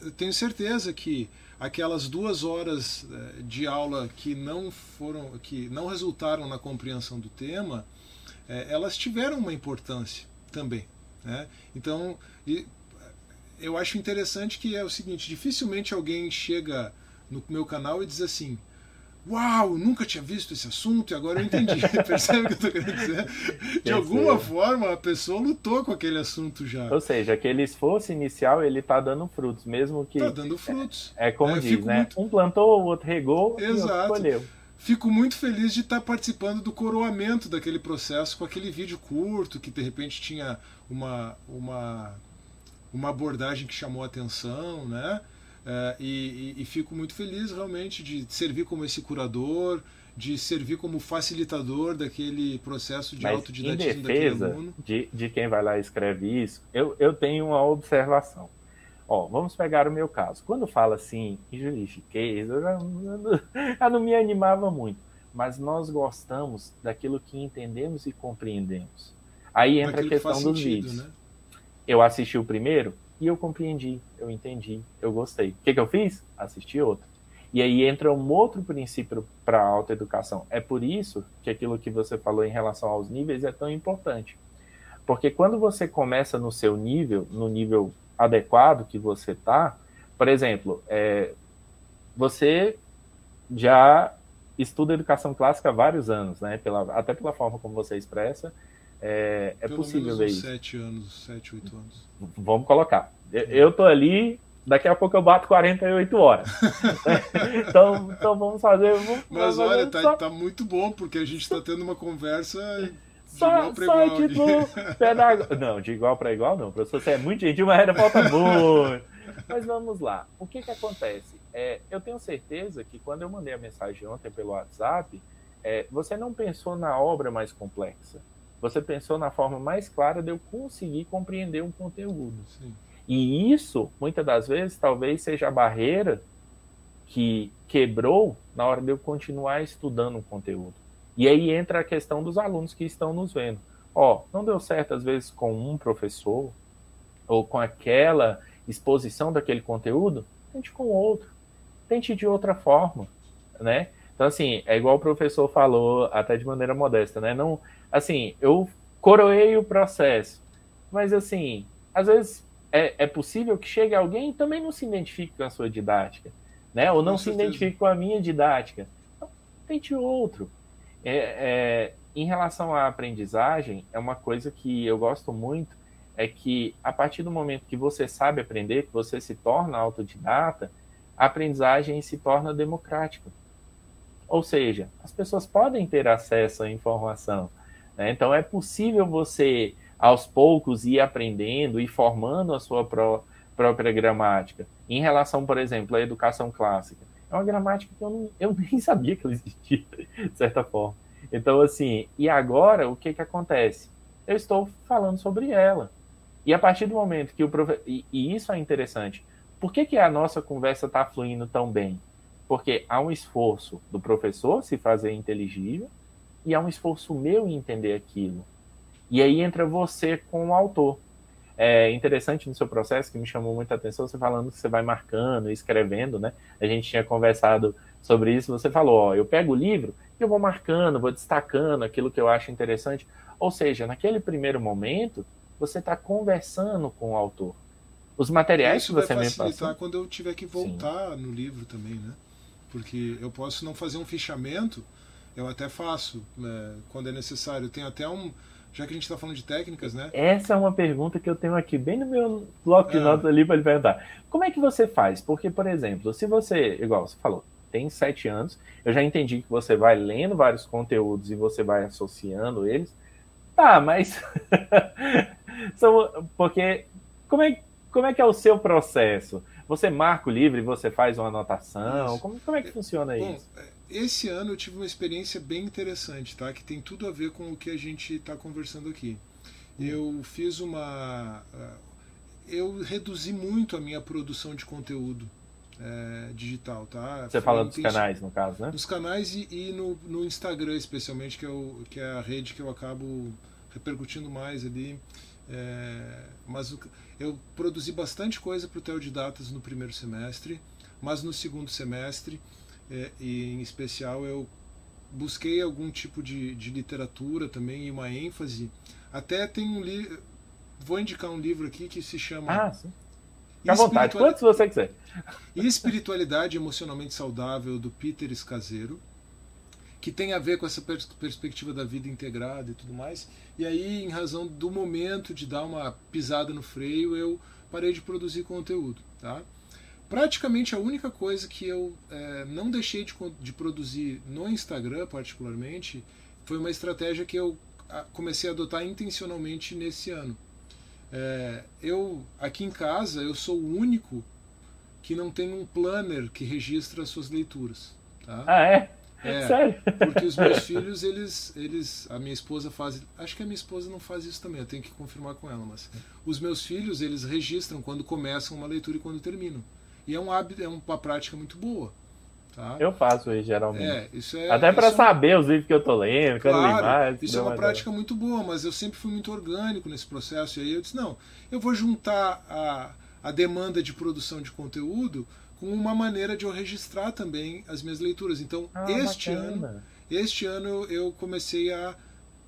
eu tenho certeza que aquelas duas horas eh, de aula que não foram, que não resultaram na compreensão do tema, eh, elas tiveram uma importância também. Né? Então, eu acho interessante que é o seguinte: dificilmente alguém chega no meu canal e diz assim, Uau, nunca tinha visto esse assunto e agora eu entendi. Percebe o que eu estou querendo dizer? De alguma forma, a pessoa lutou com aquele assunto já. Ou seja, aquele esforço inicial ele está dando frutos, mesmo que. Está dando frutos. É, é como é, diz, né? Muito... Um plantou, o outro regou Exato. e o outro colheu. Fico muito feliz de estar participando do coroamento daquele processo com aquele vídeo curto que de repente tinha uma, uma, uma abordagem que chamou a atenção, né? É, e, e, e, fico muito feliz realmente de servir como esse curador, de servir como facilitador daquele processo de Mas autodidatismo em defesa daquele aluno. De, de quem vai lá e escreve isso, eu, eu tenho uma observação. Ó, vamos pegar o meu caso. Quando fala assim, juridiquês, eu já, eu não me animava muito. Mas nós gostamos daquilo que entendemos e compreendemos. Aí entra daquilo a questão que dos sentido, vídeos. Né? Eu assisti o primeiro, e eu compreendi, eu entendi, eu gostei. O que, que eu fiz? Assisti outro. E aí entra um outro princípio para a autoeducação. É por isso que aquilo que você falou em relação aos níveis é tão importante. Porque quando você começa no seu nível, no nível adequado que você está, por exemplo, é, você já estuda educação clássica há vários anos, né? Pela, até pela forma como você expressa, é, é possível ver isso. Sete anos, sete, oito anos. Vamos colocar. Eu tô ali, daqui a pouco eu bato 48 horas. então, então vamos fazer. Vamos, Mas olha, tá, só... tá, muito bom, porque a gente está tendo uma conversa. De só, igual para igual. Pedago... Não, de igual para igual não. Professor, você é muito gentil, mas ainda falta muito. Mas vamos lá. O que que acontece? É, eu tenho certeza que quando eu mandei a mensagem ontem pelo WhatsApp, é, você não pensou na obra mais complexa você pensou na forma mais clara de eu conseguir compreender um conteúdo. Sim. E isso, muitas das vezes, talvez seja a barreira que quebrou na hora de eu continuar estudando um conteúdo. E aí entra a questão dos alunos que estão nos vendo. Ó, não deu certo às vezes com um professor ou com aquela exposição daquele conteúdo, tente com outro. Tente de outra forma, né? Então assim, é igual o professor falou, até de maneira modesta, né? Não assim, eu coroei o processo, mas assim, às vezes é, é possível que chegue alguém e também não se identifique com a sua didática, né? Ou não com se certeza. identifique com a minha didática. Então, tente outro. É, é, em relação à aprendizagem, é uma coisa que eu gosto muito, é que a partir do momento que você sabe aprender, que você se torna autodidata, a aprendizagem se torna democrática. Ou seja, as pessoas podem ter acesso à informação. Né? Então, é possível você, aos poucos, ir aprendendo e formando a sua pró própria gramática. Em relação, por exemplo, à educação clássica. É uma gramática que eu, não, eu nem sabia que ela existia, de certa forma. Então, assim, e agora o que, que acontece? Eu estou falando sobre ela. E a partir do momento que o professor. E, e, isso é interessante. Por que, que a nossa conversa está fluindo tão bem? Porque há um esforço do professor se fazer inteligível e há um esforço meu em entender aquilo. E aí entra você com o autor. É interessante no seu processo, que me chamou muita atenção, você falando que você vai marcando, escrevendo, né? A gente tinha conversado sobre isso, você falou, ó, eu pego o livro e eu vou marcando, vou destacando aquilo que eu acho interessante. Ou seja, naquele primeiro momento, você está conversando com o autor. Os materiais Isso que você vai me facilitar quando eu tiver que voltar Sim. no livro também, né? Porque eu posso não fazer um fichamento, eu até faço né, quando é necessário. Tem até um. Já que a gente está falando de técnicas, né? Essa é uma pergunta que eu tenho aqui, bem no meu bloco de é. notas ali para lhe perguntar. Como é que você faz? Porque, por exemplo, se você, igual você falou, tem sete anos, eu já entendi que você vai lendo vários conteúdos e você vai associando eles. Tá, mas. porque. Como é, como é que é o seu processo? Você marca o livro e você faz uma anotação? Como, como, é que funciona Bom, isso? Esse ano eu tive uma experiência bem interessante, tá? Que tem tudo a ver com o que a gente está conversando aqui. Eu fiz uma. Ah, eu reduzi muito a minha produção de conteúdo é, digital, tá? Você Foi fala dos canais, no caso, né? Dos canais e, e no, no, Instagram, especialmente, que é, que é a rede que eu acabo repercutindo mais ali. É, mas o, eu produzi bastante coisa para o Teodidatas no primeiro semestre, mas no segundo semestre, é, e em especial, eu busquei algum tipo de, de literatura também e uma ênfase. Até tem um livro. Vou indicar um livro aqui que se chama. Ah, sim. Fique à vontade, quantos você quiser. Espiritualidade Emocionalmente Saudável, do Peter Escaseiro que tem a ver com essa pers perspectiva da vida integrada e tudo mais. E aí, em razão do momento de dar uma pisada no freio, eu parei de produzir conteúdo. Tá? Praticamente a única coisa que eu é, não deixei de, de produzir no Instagram, particularmente, foi uma estratégia que eu comecei a adotar intencionalmente nesse ano. É, eu aqui em casa eu sou o único que não tem um planner que registra as suas leituras. Tá? Ah, é? É, Sério? Porque os meus filhos, eles, eles. A minha esposa faz. Acho que a minha esposa não faz isso também, eu tenho que confirmar com ela, mas. Os meus filhos, eles registram quando começam uma leitura e quando terminam. E é um hábito, é uma prática muito boa. Tá? Eu faço isso geralmente. É, isso é, Até para é saber os livros que eu tô lendo, claro, quando mais. Isso é uma prática muito boa, mas eu sempre fui muito orgânico nesse processo. E aí eu disse: não, eu vou juntar a, a demanda de produção de conteúdo com uma maneira de eu registrar também as minhas leituras. Então, ah, este bacana. ano, este ano eu comecei a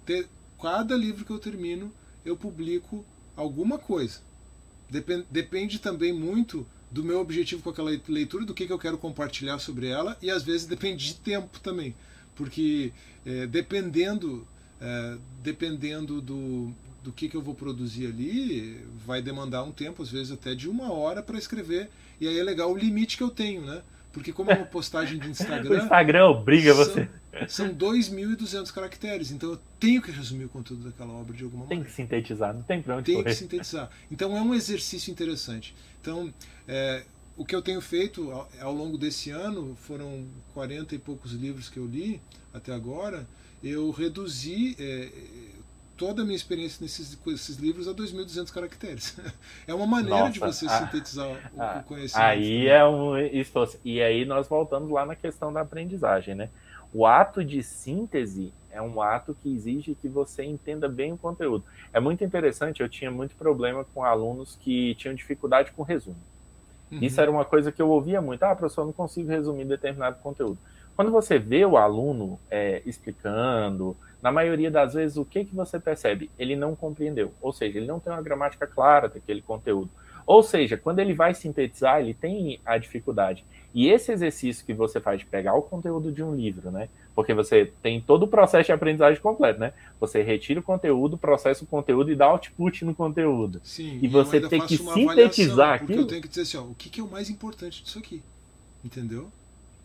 ter cada livro que eu termino, eu publico alguma coisa. Depende, depende também muito do meu objetivo com aquela leitura, do que, que eu quero compartilhar sobre ela, e às vezes depende de tempo também, porque é, dependendo, é, dependendo do, do que, que eu vou produzir ali, vai demandar um tempo, às vezes até de uma hora para escrever. E aí é legal o limite que eu tenho, né? Porque como é uma postagem de Instagram... o Instagram obriga você. São 2.200 caracteres, então eu tenho que resumir o conteúdo daquela obra de alguma maneira. Tem que sintetizar, não tem pra onde Tem correr. que sintetizar. Então é um exercício interessante. Então, é, o que eu tenho feito ao, ao longo desse ano, foram 40 e poucos livros que eu li até agora, eu reduzi... É, toda a minha experiência nesses, com esses livros a 2.200 caracteres. É uma maneira Nossa, de você a, sintetizar a, o, conhecimento. Aí é um. E aí nós voltamos lá na questão da aprendizagem, né? O ato de síntese é um ato que exige que você entenda bem o conteúdo. É muito interessante, eu tinha muito problema com alunos que tinham dificuldade com resumo. Uhum. Isso era uma coisa que eu ouvia muito. Ah, professor, eu não consigo resumir determinado conteúdo. Quando você vê o aluno é, explicando, na maioria das vezes, o que, que você percebe? Ele não compreendeu, ou seja, ele não tem uma gramática clara daquele conteúdo. Ou seja, quando ele vai sintetizar, ele tem a dificuldade. E esse exercício que você faz de pegar o conteúdo de um livro, né? Porque você tem todo o processo de aprendizagem completo, né? Você retira o conteúdo, processa o conteúdo e dá output no conteúdo. Sim, e você tem que sintetizar aquilo. Eu tenho que dizer assim, ó, o que, que é o mais importante disso aqui? Entendeu?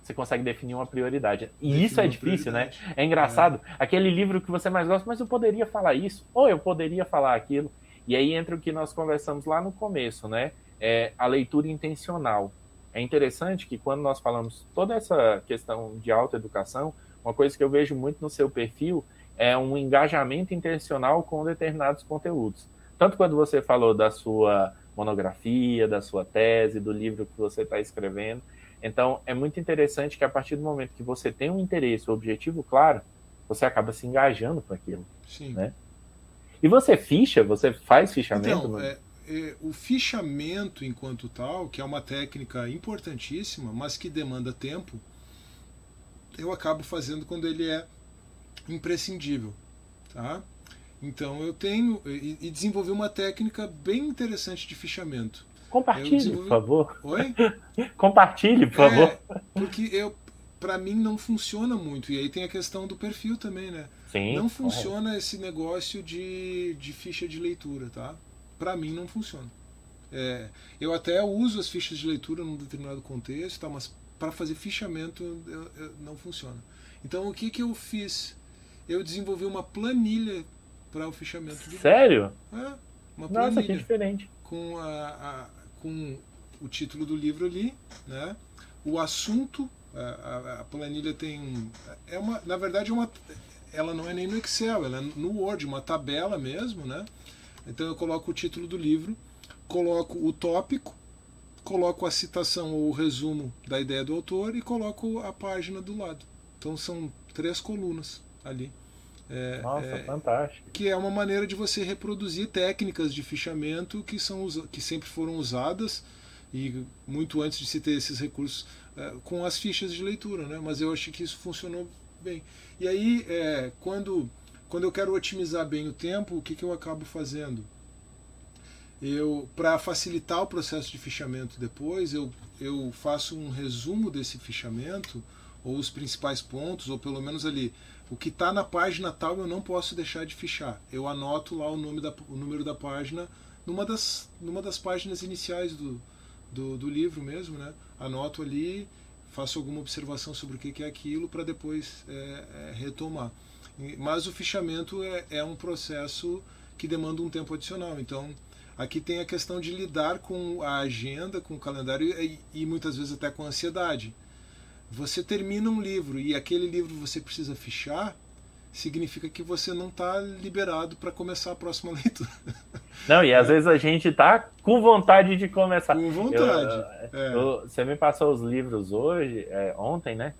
Você consegue definir uma prioridade. E definir isso é difícil, né? É engraçado. É. Aquele livro que você mais gosta, mas eu poderia falar isso, ou eu poderia falar aquilo. E aí entra o que nós conversamos lá no começo, né? É a leitura intencional. É interessante que quando nós falamos toda essa questão de autoeducação, uma coisa que eu vejo muito no seu perfil é um engajamento intencional com determinados conteúdos. Tanto quando você falou da sua monografia, da sua tese, do livro que você está escrevendo. Então, é muito interessante que a partir do momento que você tem um interesse, um objetivo claro, você acaba se engajando com aquilo. Sim. Né? E você ficha? Você faz fichamento? Então, é, é, o fichamento enquanto tal, que é uma técnica importantíssima, mas que demanda tempo, eu acabo fazendo quando ele é imprescindível, tá? Então eu tenho e, e desenvolvi uma técnica bem interessante de fichamento. Compartilhe, desenvolvi... por favor. Oi? Compartilhe, por é, favor. Porque eu, para mim não funciona muito e aí tem a questão do perfil também, né? Sim. Não funciona esse negócio de, de ficha de leitura, tá? Para mim não funciona. É, eu até uso as fichas de leitura num determinado contexto, tá? mas para fazer fichamento eu, eu, não funciona. Então o que, que eu fiz? Eu desenvolvi uma planilha para o fichamento. Sério? É, uma planilha. Nossa, que diferente. Com, a, a, com o título do livro ali, né? o assunto, a, a, planilha tem. É uma, na verdade, é uma, ela não é nem no Excel, ela é no Word, uma tabela mesmo. Né? Então eu coloco o título do livro, coloco o tópico, coloco a citação ou o resumo da ideia do autor e coloco a página do lado. Então são três colunas ali. É, Nossa, é, fantástico. Que é uma maneira de você reproduzir técnicas de fichamento que, são, que sempre foram usadas e muito antes de se ter esses recursos é, com as fichas de leitura, né? Mas eu achei que isso funcionou bem. E aí, é, quando, quando eu quero otimizar bem o tempo, o que, que eu acabo fazendo? eu para facilitar o processo de fichamento depois eu, eu faço um resumo desse fichamento ou os principais pontos ou pelo menos ali o que está na página tal eu não posso deixar de fichar. Eu anoto lá o nome da, o número da página numa das numa das páginas iniciais do, do, do livro mesmo né? Anoto ali faço alguma observação sobre o que é aquilo para depois é, é, retomar. Mas o fichamento é, é um processo que demanda um tempo adicional. Então Aqui tem a questão de lidar com a agenda, com o calendário e, e muitas vezes até com a ansiedade. Você termina um livro e aquele livro você precisa fichar, significa que você não está liberado para começar a próxima leitura. Não, e às é. vezes a gente está com vontade de começar. Com vontade. Eu, é. eu, você me passou os livros hoje, é, ontem, né?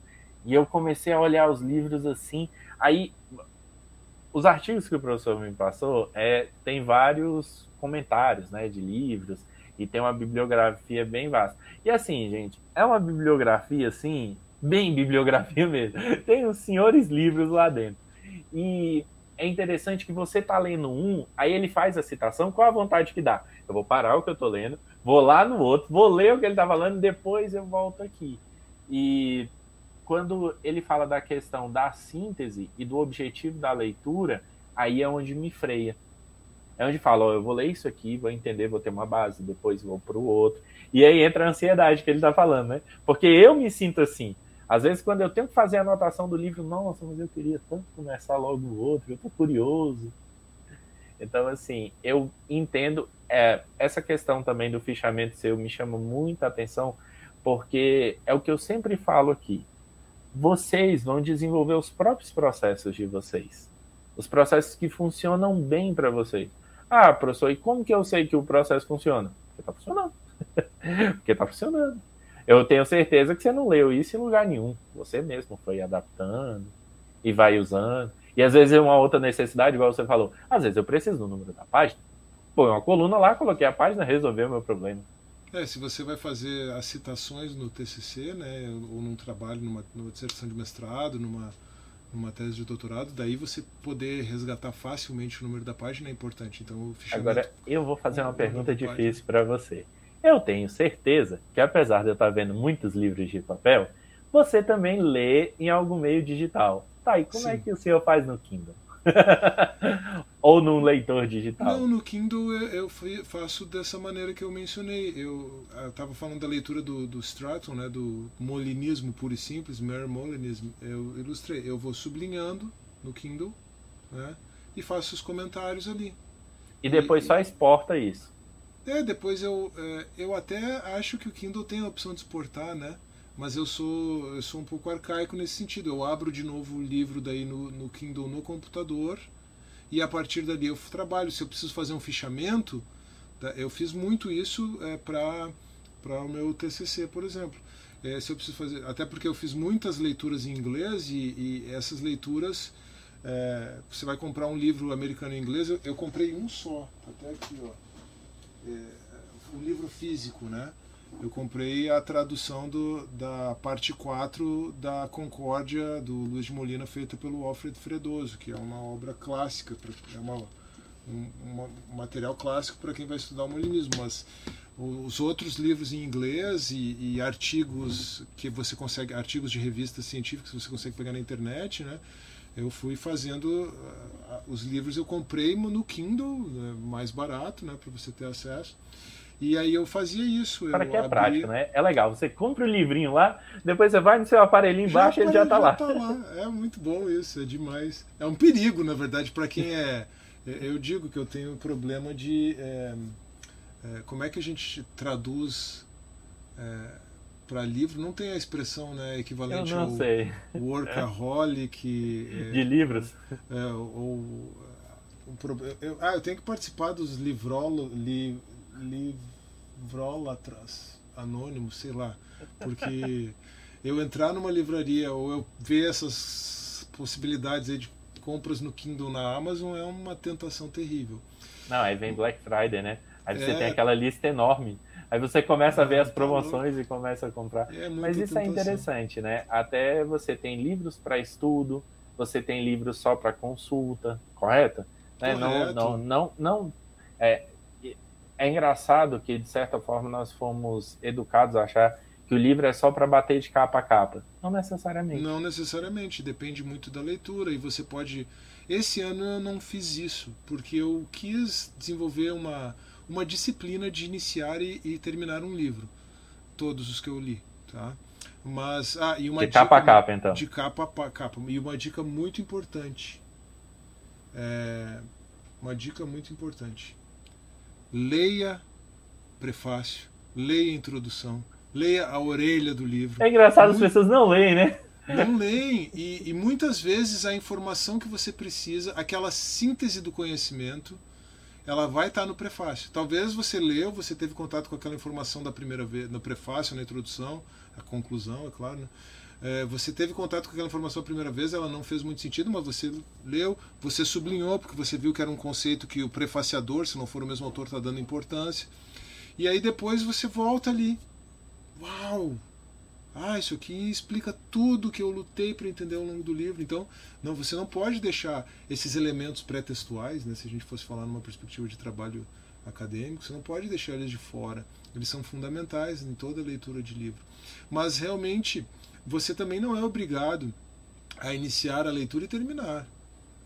E eu comecei a olhar os livros assim. Aí, os artigos que o professor me passou, é, tem vários comentários, né, de livros e tem uma bibliografia bem vasta. E assim, gente, é uma bibliografia assim, bem bibliografia mesmo. Tem os senhores livros lá dentro. E é interessante que você tá lendo um, aí ele faz a citação com a vontade que dá. Eu vou parar o que eu tô lendo, vou lá no outro, vou ler o que ele tá falando, depois eu volto aqui. E quando ele fala da questão da síntese e do objetivo da leitura, aí é onde me freia é onde fala, ó, eu vou ler isso aqui, vou entender, vou ter uma base, depois vou para o outro. E aí entra a ansiedade que ele está falando, né? Porque eu me sinto assim. Às vezes, quando eu tenho que fazer a anotação do livro, nossa, mas eu queria tanto começar logo o outro, eu tô curioso. Então, assim, eu entendo é, essa questão também do fichamento seu me chama muita atenção, porque é o que eu sempre falo aqui. Vocês vão desenvolver os próprios processos de vocês. Os processos que funcionam bem para vocês. Ah, professor, e como que eu sei que o processo funciona? Porque está funcionando. Porque está funcionando. Eu tenho certeza que você não leu isso em lugar nenhum. Você mesmo foi adaptando e vai usando. E às vezes é uma outra necessidade, igual você falou. Às vezes eu preciso do número da página. Põe uma coluna lá, coloquei a página, resolveu o meu problema. É, se você vai fazer as citações no TCC, né, ou num trabalho, numa, numa dissertação de mestrado, numa numa tese de doutorado, daí você poder resgatar facilmente o número da página é importante. Então, Agora, eu vou fazer uma pergunta difícil para você. Eu tenho certeza que, apesar de eu estar vendo muitos livros de papel, você também lê em algum meio digital. Tá, e como é Sim. é que o senhor faz no Kindle? Ou num leitor digital? Não, no Kindle eu, faço dessa maneira que eu mencionei. Eu estava falando da leitura do, do Stratton, né, do molinismo puro e simples, Mere Molinism. Eu ilustrei. Eu vou sublinhando no Kindle né, e faço os comentários ali. E depois e, só exporta isso. É, depois eu, é, eu até acho que o Kindle tem a opção de exportar, né? mas eu sou eu sou um pouco arcaico nesse sentido. Eu abro de novo o livro daí no, no Kindle no computador e a partir dali eu trabalho. Se eu preciso fazer um fichamento, tá, eu fiz muito isso é, para o meu TCC, por exemplo. É, se eu preciso fazer, até porque eu fiz muitas leituras em inglês e, e essas leituras é, você vai comprar um livro americano em inglês. Eu, eu comprei um só, até aqui, ó, é, um livro físico, né? Eu comprei a tradução do, da parte 4 da Concórdia do Luiz de Molina, feita pelo Alfred Fredoso, que é uma obra clássica, é uma, um, um material clássico para quem vai estudar o molinismo. Mas os outros livros em inglês e, e, artigos que você consegue, artigos de revistas científicas que você consegue pegar na internet, né? Eu fui fazendo uh, os livros eu comprei no Kindle, né, mais barato, né, para você ter acesso. E aí eu fazia isso. Para que é prático, né? É legal. Você compra o livrinho lá, depois você vai no seu aparelhinho embaixo e ele já está lá. Tá lá. É muito bom isso, é demais. É um perigo, na verdade, para quem é. Eu digo que eu tenho um problema de. É, é, como é que a gente traduz é, para livro? Não tem a expressão né, equivalente ao sei. workaholic. É, de livros? É, ou. Um, eu, ah, eu tenho que participar dos livrolo, li, livrólatras anônimos, sei lá, porque eu entrar numa livraria ou eu ver essas possibilidades aí de compras no Kindle na Amazon é uma tentação terrível. Não, aí vem Black Friday, né? Aí você é... tem aquela lista enorme. Aí você começa a ver as tá promoções e começa a comprar. É Mas isso é tentação. é interessante, né? Até você tem livros para estudo, você tem livros só para consulta, correto? Né? Não, não, não, não é, é engraçado que, de certa forma, nós fomos educados a achar que o livro é só para bater de capa a capa. Não necessariamente. Não necessariamente, depende muito da leitura. E você pode. Esse ano eu não fiz isso, porque eu quis desenvolver uma, uma disciplina de iniciar e, e terminar um livro. Todos os que eu li. Tá? Mas, ah, e uma de dica, capa a capa, então. De capa a capa. E uma dica muito importante. É, uma dica muito importante leia prefácio, leia introdução, leia a orelha do livro. É engraçado, as pessoas não leem, né? Não leem, e, e, muitas vezes a informação que você precisa, aquela síntese do conhecimento, ela vai estar no prefácio. Talvez você leu, você teve contato com aquela informação da primeira vez, no prefácio, na introdução, a conclusão, é claro, né? É, você teve contato com aquela informação a primeira vez, ela não fez muito sentido, mas você leu, você sublinhou, porque você viu que era um conceito que o prefaciador, se não for o mesmo autor, está dando importância. E aí depois você volta ali. Uau! Ah, isso aqui explica tudo que eu lutei para entender ao longo do livro. Então, não, você não pode deixar esses elementos pré-textuais, né, se a gente fosse falar numa perspectiva de trabalho acadêmico, você não pode deixar eles de fora. Eles são fundamentais em toda leitura de livro. Mas realmente você também não é obrigado a iniciar a leitura e terminar.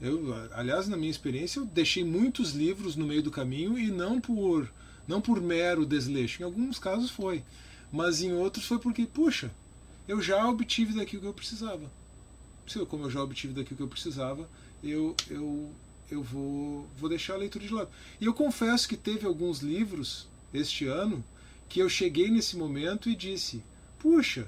Eu, aliás, na minha experiência, eu deixei muitos livros no meio do caminho e não por não por mero desleixo. Em alguns casos foi, mas em outros foi porque, puxa, eu já obtive daqui o que eu precisava. Como eu já obtive daqui o que eu precisava, eu eu eu vou vou deixar a leitura de lado. E eu confesso que teve alguns livros este ano que eu cheguei nesse momento e disse: puxa,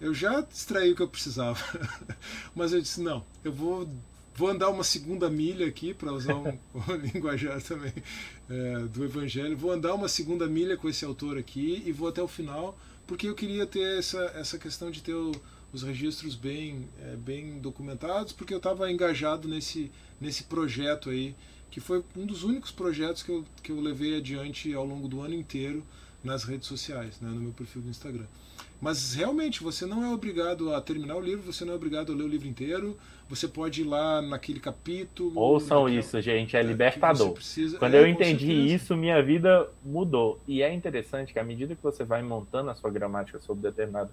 eu já extraí o que eu precisava. Mas eu disse, não, eu vou, vou andar uma segunda milha aqui, para usar um, um, linguajar também é, do Evangelho. Vou andar uma segunda milha com esse autor aqui e vou até o final, porque eu queria ter essa, essa questão de ter o, os registros bem, é, bem documentados, porque eu estava engajado nesse, nesse projeto aí, que foi um dos únicos projetos que eu, que eu levei adiante ao longo do ano inteiro nas redes sociais, né, no meu perfil do Instagram. Mas realmente, você não é obrigado a terminar o livro, você não é obrigado a ler o livro inteiro. Você pode ir lá naquele capítulo. Ouçam naquela... isso, gente, é, é libertador. Quando é, eu entendi isso, minha vida mudou. E é interessante que à medida que você vai montando a sua gramática sobre determinado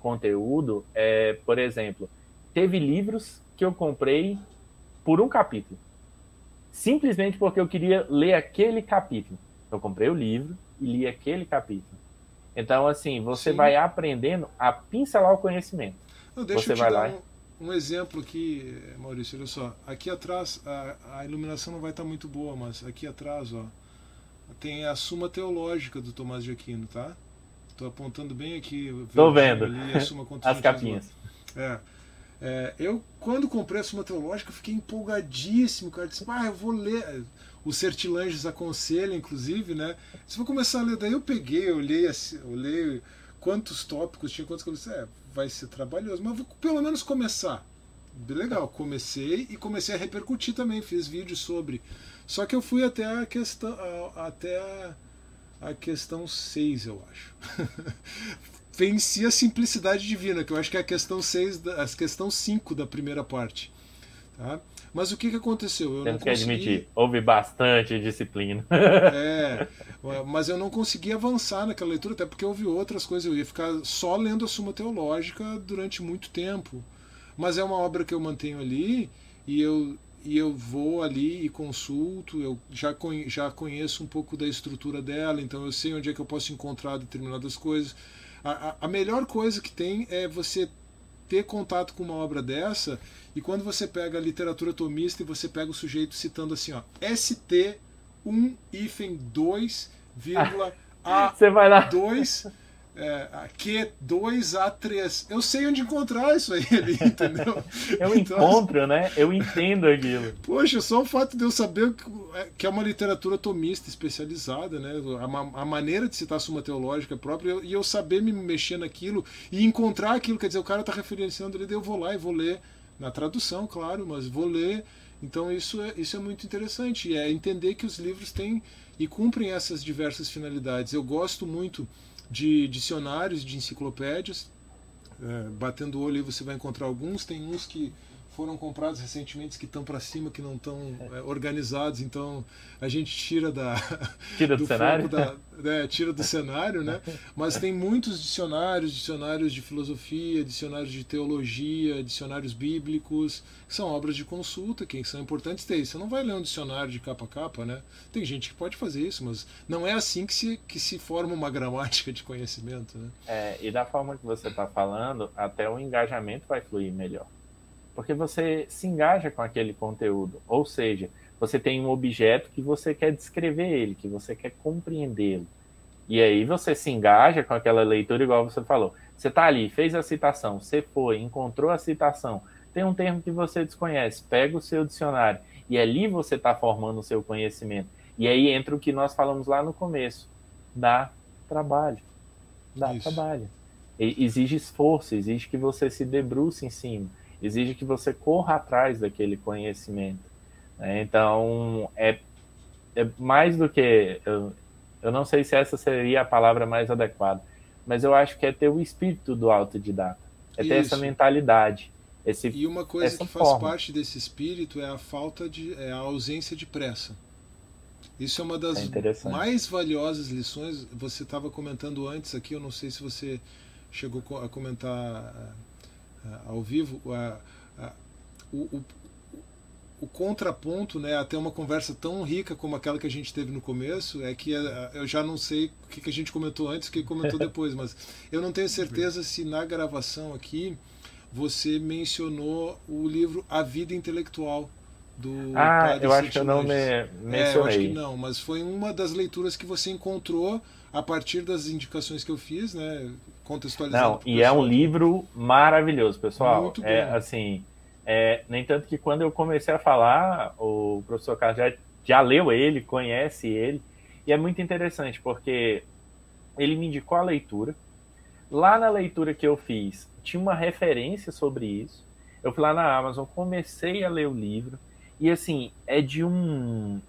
conteúdo, é, por exemplo, teve livros que eu comprei por um capítulo. Simplesmente porque eu queria ler aquele capítulo. Eu comprei o livro e li aquele capítulo. Então, assim, você Sim. vai aprendendo a pincelar o conhecimento. Não, deixa você eu te vai dar lá... um, um, exemplo aqui, Maurício, olha só. Aqui atrás, a, a, iluminação não vai estar muito boa, mas aqui atrás, ó, tem a Suma Teológica do Tomás de Aquino, tá? Estou apontando bem aqui. Estou vendo. Ali, As capinhas. É. É, eu, quando comprei a Suma Teológica, fiquei empolgadíssimo, cara. Disse, ah, eu vou ler. O Sertilanges aconselha, inclusive, né? Se vou começar a ler, daí eu peguei, olhei, olhei quantos tópicos tinha, eu disse, é, vai ser trabalhoso, mas vou pelo menos começar. Legal, comecei e comecei a repercutir também, fiz vídeos sobre. Só que eu fui até a questão, até a, a questão 6, eu acho. Venci a simplicidade divina, que eu acho que é a questão 6, a questão 5 da primeira parte. Tá? Mas o que, que aconteceu? Eu Temos não consegui... que admitir, houve bastante disciplina. é, mas eu não consegui avançar naquela leitura, até porque houve outras coisas. Eu ia ficar só lendo a Suma Teológica durante muito tempo. Mas é uma obra que eu mantenho ali e eu, e eu vou ali e consulto, eu já, conhe, já conheço um pouco da estrutura dela, então eu sei onde é que eu posso encontrar determinadas coisas. A, a, a melhor coisa que tem é você ter contato com uma obra dessa e quando você pega a literatura tomista e você pega o sujeito citando assim, ó, ST 1 hífen 2, vírgula A2 você vai lá é, Q2A3. Eu sei onde encontrar isso aí ali, entendeu? eu então, encontro, né? Eu entendo aquilo. Poxa, só o fato de eu saber que é uma literatura tomista especializada, né? A, a maneira de citar a Suma Teológica própria, e eu saber me mexer naquilo e encontrar aquilo, quer dizer, o cara está referenciando ali, eu vou lá e vou ler, na tradução, claro, mas vou ler. Então isso é, isso é muito interessante, é entender que os livros têm e cumprem essas diversas finalidades. Eu gosto muito de dicionários, de enciclopédias. É, batendo o olho aí você vai encontrar alguns. Tem uns que foram comprados recentemente que estão para cima, que não estão é, organizados, então a gente tira da tira do, do cenário, da, é, tira do cenário, né? Mas tem muitos dicionários, dicionários de filosofia, dicionários de teologia, dicionários bíblicos, que são obras de consulta, que são importantes ter. Você não vai ler um dicionário de capa a capa, né? Tem gente que pode fazer isso, mas não é assim que se, que se forma uma gramática de conhecimento, né? É, e da forma que você está falando, até o engajamento vai fluir melhor porque você se engaja com aquele conteúdo. Ou seja, você tem um objeto que você quer descrever ele, que você quer compreendê-lo. E aí você se engaja com aquela leitura, igual você falou. Você está ali, fez a citação, você foi, encontrou a citação, tem um termo que você desconhece, pega o seu dicionário e ali você está formando o seu conhecimento. E aí entra o que nós falamos lá no começo: dá trabalho. Dá Isso. trabalho. E exige esforço, exige que você se debruce em cima exige que você corra atrás daquele conhecimento. Né? Então, é, é mais do que. Eu, eu não sei se essa seria a palavra mais adequada, mas eu acho que é ter o espírito do autodidata, é ter Isso. essa mentalidade. Esse, e uma coisa que faz forma. parte desse espírito é a falta de. é a ausência de pressa. Isso é uma das é mais valiosas lições. Você estava comentando antes aqui, eu não sei se você chegou a comentar ao vivo, a, a, o, o, o, contraponto né, até uma conversa tão rica como aquela que a gente teve no começo é que a, eu já não sei o que, que a gente comentou antes o que comentou depois, mas eu não tenho certeza se na gravação aqui você mencionou o livro A Vida Intelectual do ah, Padre eu acho que eu não me mencionei. É, eu acho que não, mas foi uma das leituras que você encontrou a partir das indicações que eu fiz, né? Contextualizando. Não, e é um livro maravilhoso, pessoal. Muito é bom. assim, é, nem tanto que quando eu comecei a falar, o professor Carlos já, já leu ele, conhece ele, e é muito interessante porque ele me indicou a leitura. Lá na leitura que eu fiz, tinha uma referência sobre isso. Eu fui lá na Amazon, comecei a ler o livro, e assim, é de um.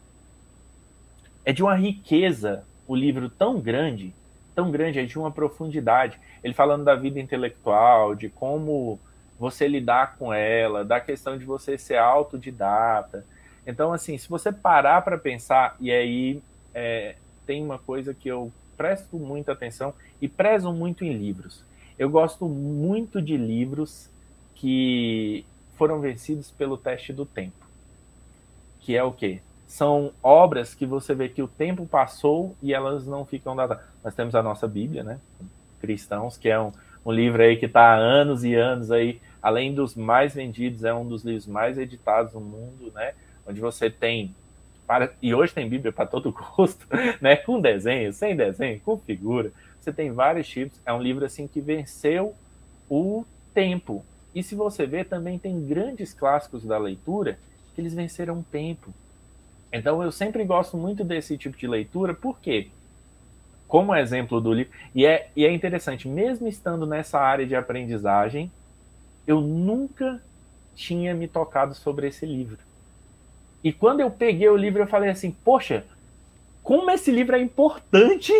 É de uma riqueza o livro tão grande, tão grande, é de uma profundidade. Ele falando da vida intelectual, de como você lidar com ela, da questão de você ser autodidata. Então, assim, se você parar para pensar, e aí é, tem uma coisa que eu presto muita atenção e prezo muito em livros. Eu gosto muito de livros que foram vencidos pelo teste do tempo. Que é o quê? São obras que você vê que o tempo passou e elas não ficam datadas. Nós temos a nossa Bíblia, né? Cristãos, que é um, um livro aí que está há anos e anos aí, além dos mais vendidos, é um dos livros mais editados no mundo, né? Onde você tem para, e hoje tem Bíblia para todo gosto, né? Com desenho, sem desenho, com figura. Você tem vários tipos. É um livro assim que venceu o tempo. E se você ver, também tem grandes clássicos da leitura que eles venceram o tempo. Então eu sempre gosto muito desse tipo de leitura, porque, como exemplo do livro, e é, e é interessante, mesmo estando nessa área de aprendizagem, eu nunca tinha me tocado sobre esse livro. E quando eu peguei o livro, eu falei assim: poxa, como esse livro é importante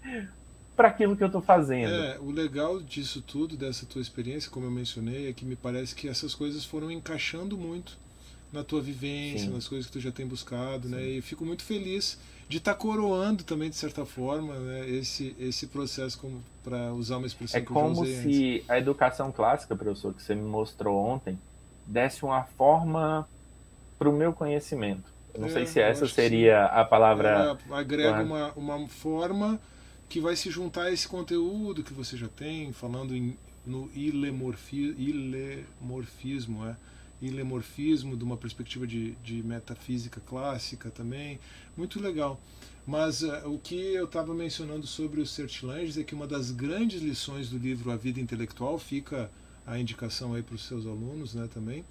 para aquilo que eu estou fazendo. É, o legal disso tudo, dessa tua experiência, como eu mencionei, é que me parece que essas coisas foram encaixando muito na tua vivência, Sim. nas coisas que tu já tem buscado, né? Sim. né? E fico muito feliz de estar tá coroando também de certa forma, né? Esse esse processo como para usar uma expressão é que eu como se antes. a educação clássica, professor, que você me mostrou ontem, desse uma forma para o meu conhecimento. Eu não é, sei se essa seria a palavra. Ela agrega uma, uma forma que vai se juntar a esse conteúdo que você já tem, falando em, no ilemorfi, ilemorfismo, é? Ilemorfismo, de uma perspectiva de, de metafísica clássica também. Muito legal. Mas uh, o que eu estava mencionando sobre os Sertilanges é que uma das grandes lições do livro A Vida Intelectual fica a indicação aí para os seus alunos né, também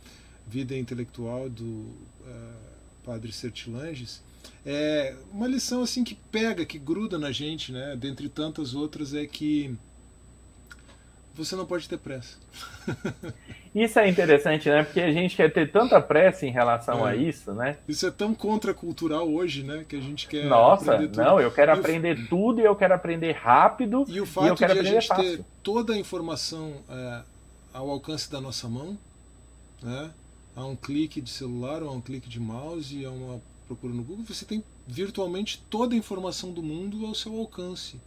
Vida Intelectual do uh, Padre Sertilanges, é uma lição assim que pega, que gruda na gente, né? Dentre tantas outras é que você não pode ter pressa. Isso é interessante, né? Porque a gente quer ter tanta pressa em relação é. a isso, né? Isso é tão contracultural hoje, né? Que a gente quer. Nossa, não, eu quero e aprender tudo e eu quero aprender rápido. E o fato e de a gente fácil. ter toda a informação é, ao alcance da nossa mão, né? a um clique de celular ou a um clique de mouse, a uma procura no Google, você tem virtualmente toda a informação do mundo ao seu alcance.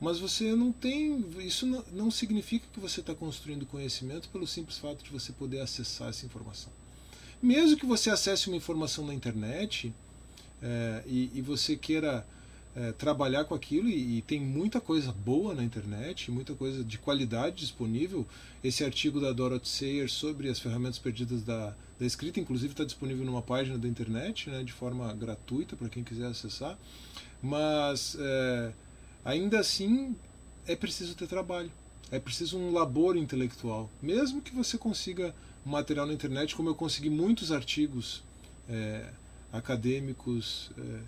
Mas você não tem. Isso não, não significa que você está construindo conhecimento pelo simples fato de você poder acessar essa informação. Mesmo que você acesse uma informação na internet é, e, e você queira é, trabalhar com aquilo e, e, tem muita coisa boa na internet, muita coisa de qualidade disponível. Esse artigo da Dorothy Sayer sobre as ferramentas perdidas da, da escrita, inclusive está disponível numa página da internet, né, de forma gratuita para quem quiser acessar. Mas é, ainda assim é preciso ter trabalho, é preciso um labor intelectual, mesmo que você consiga material na internet, como eu consegui muitos artigos é, acadêmicos é,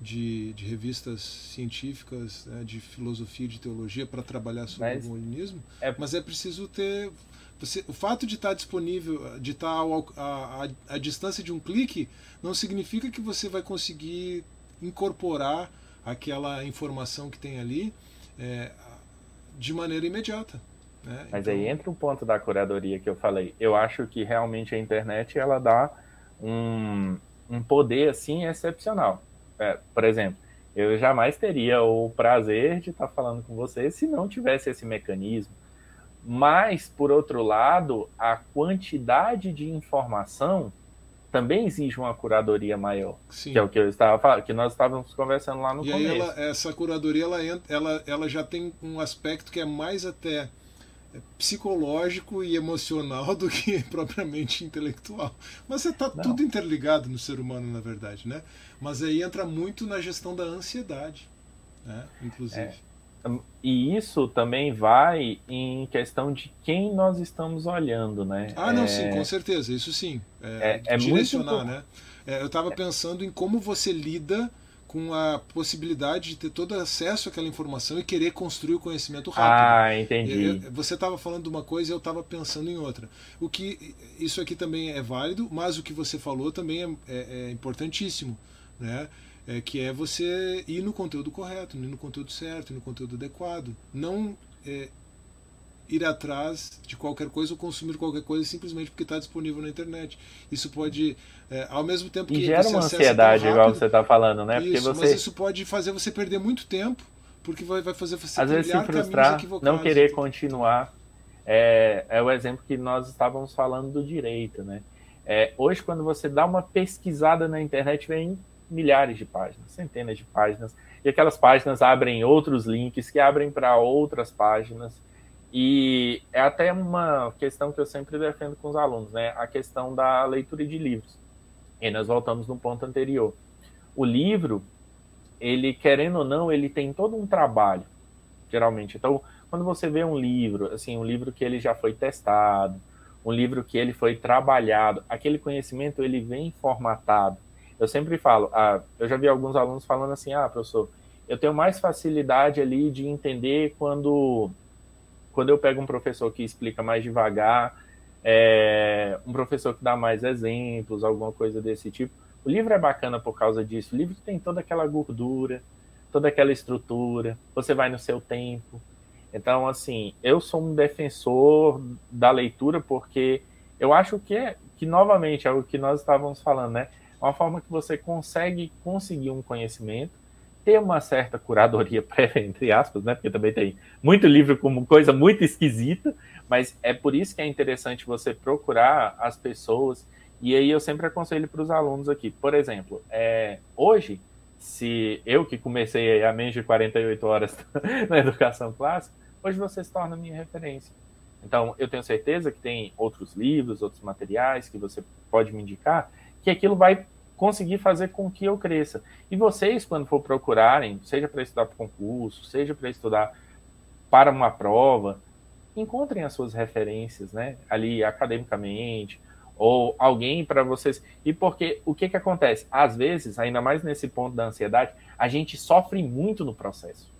de, de revistas científicas, né, de filosofia, de teologia para trabalhar sobre mas o molinismo, é... mas é preciso ter você, o fato de estar disponível, de estar a, a, distância de um clique, não significa que você vai conseguir incorporar aquela informação que tem ali é, de maneira imediata. Né? Mas então... aí entra um ponto da curadoria que eu falei. Eu acho que realmente a internet ela dá um, um poder assim excepcional. É, por exemplo, eu jamais teria o prazer de estar falando com você se não tivesse esse mecanismo. Mas, por outro lado, a quantidade de informação também exige uma curadoria maior, Sim. que é o que eu estava falando, que nós estávamos conversando lá no e começo. E ela, essa curadoria ela, ela, ela já tem um aspecto que é mais até é psicológico e emocional do que propriamente intelectual. Mas está tudo interligado no ser humano, na verdade, né? Mas aí entra muito na gestão da ansiedade, né? Inclusive. É. E isso também vai em questão de quem nós estamos olhando, né? Ah, não, é... sim, com certeza, isso sim. É, é, é direcionar, muito... né? É, eu estava pensando em como você lida com a possibilidade de ter todo acesso àquela informação e querer construir o conhecimento rápido. Ah, entendi. Você estava falando de uma coisa e eu estava pensando em outra. O que isso aqui também é válido, mas o que você falou também é, é, é importantíssimo, né? É, que é você ir no conteúdo correto, ir no conteúdo certo, ir no conteúdo adequado. Não é, ir atrás de qualquer coisa ou consumir qualquer coisa simplesmente porque está disponível na internet. Isso pode, é, ao mesmo tempo e que gera uma ansiedade, rápido, igual você está falando, né? Isso, porque você... Mas isso pode fazer você perder muito tempo porque vai, vai fazer você Às vezes se frustrar, não querer continuar. É, é o exemplo que nós estávamos falando do direito, né? É, hoje, quando você dá uma pesquisada na internet, vem milhares de páginas, centenas de páginas, e aquelas páginas abrem outros links que abrem para outras páginas. E é até uma questão que eu sempre defendo com os alunos, né? A questão da leitura de livros. E nós voltamos no ponto anterior. O livro, ele, querendo ou não, ele tem todo um trabalho, geralmente. Então, quando você vê um livro, assim, um livro que ele já foi testado, um livro que ele foi trabalhado, aquele conhecimento ele vem formatado. Eu sempre falo, ah, eu já vi alguns alunos falando assim, ah, professor, eu tenho mais facilidade ali de entender quando, quando eu pego um professor que explica mais devagar, é, um professor que dá mais exemplos, alguma coisa desse tipo. O livro é bacana por causa disso. O livro tem toda aquela gordura, toda aquela estrutura, você vai no seu tempo. Então, assim, eu sou um defensor da leitura porque eu acho que, é, que novamente, é o que nós estávamos falando, né? Uma forma que você consegue conseguir um conhecimento, ter uma certa curadoria prévia, entre aspas, né? Porque também tem muito livro como coisa muito esquisita, mas é por isso que é interessante você procurar as pessoas. E aí eu sempre aconselho para os alunos aqui. Por exemplo, é, hoje, se eu que comecei há menos de 48 horas na educação clássica, hoje você se torna minha referência. Então, eu tenho certeza que tem outros livros, outros materiais que você pode me indicar, que aquilo vai conseguir fazer com que eu cresça. E vocês, quando for procurarem, seja para estudar para concurso, seja para estudar para uma prova, encontrem as suas referências, né? Ali academicamente, ou alguém para vocês. E porque o que, que acontece? Às vezes, ainda mais nesse ponto da ansiedade, a gente sofre muito no processo.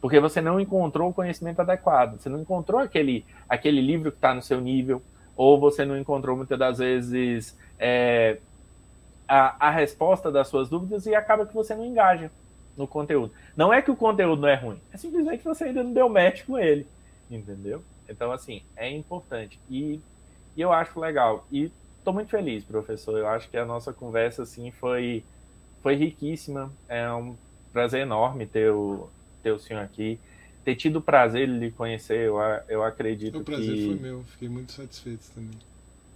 Porque você não encontrou o conhecimento adequado, você não encontrou aquele, aquele livro que está no seu nível, ou você não encontrou muitas das vezes é, a, a resposta das suas dúvidas e acaba que você não engaja no conteúdo. Não é que o conteúdo não é ruim, é simplesmente que você ainda não deu match com ele, entendeu? Então, assim, é importante. E, e eu acho legal. E estou muito feliz, professor. Eu acho que a nossa conversa, assim, foi, foi riquíssima. É um prazer enorme ter o, ter o senhor aqui. Ter tido o prazer de lhe conhecer, eu, eu acredito que... O prazer que, foi meu. Fiquei muito satisfeito também.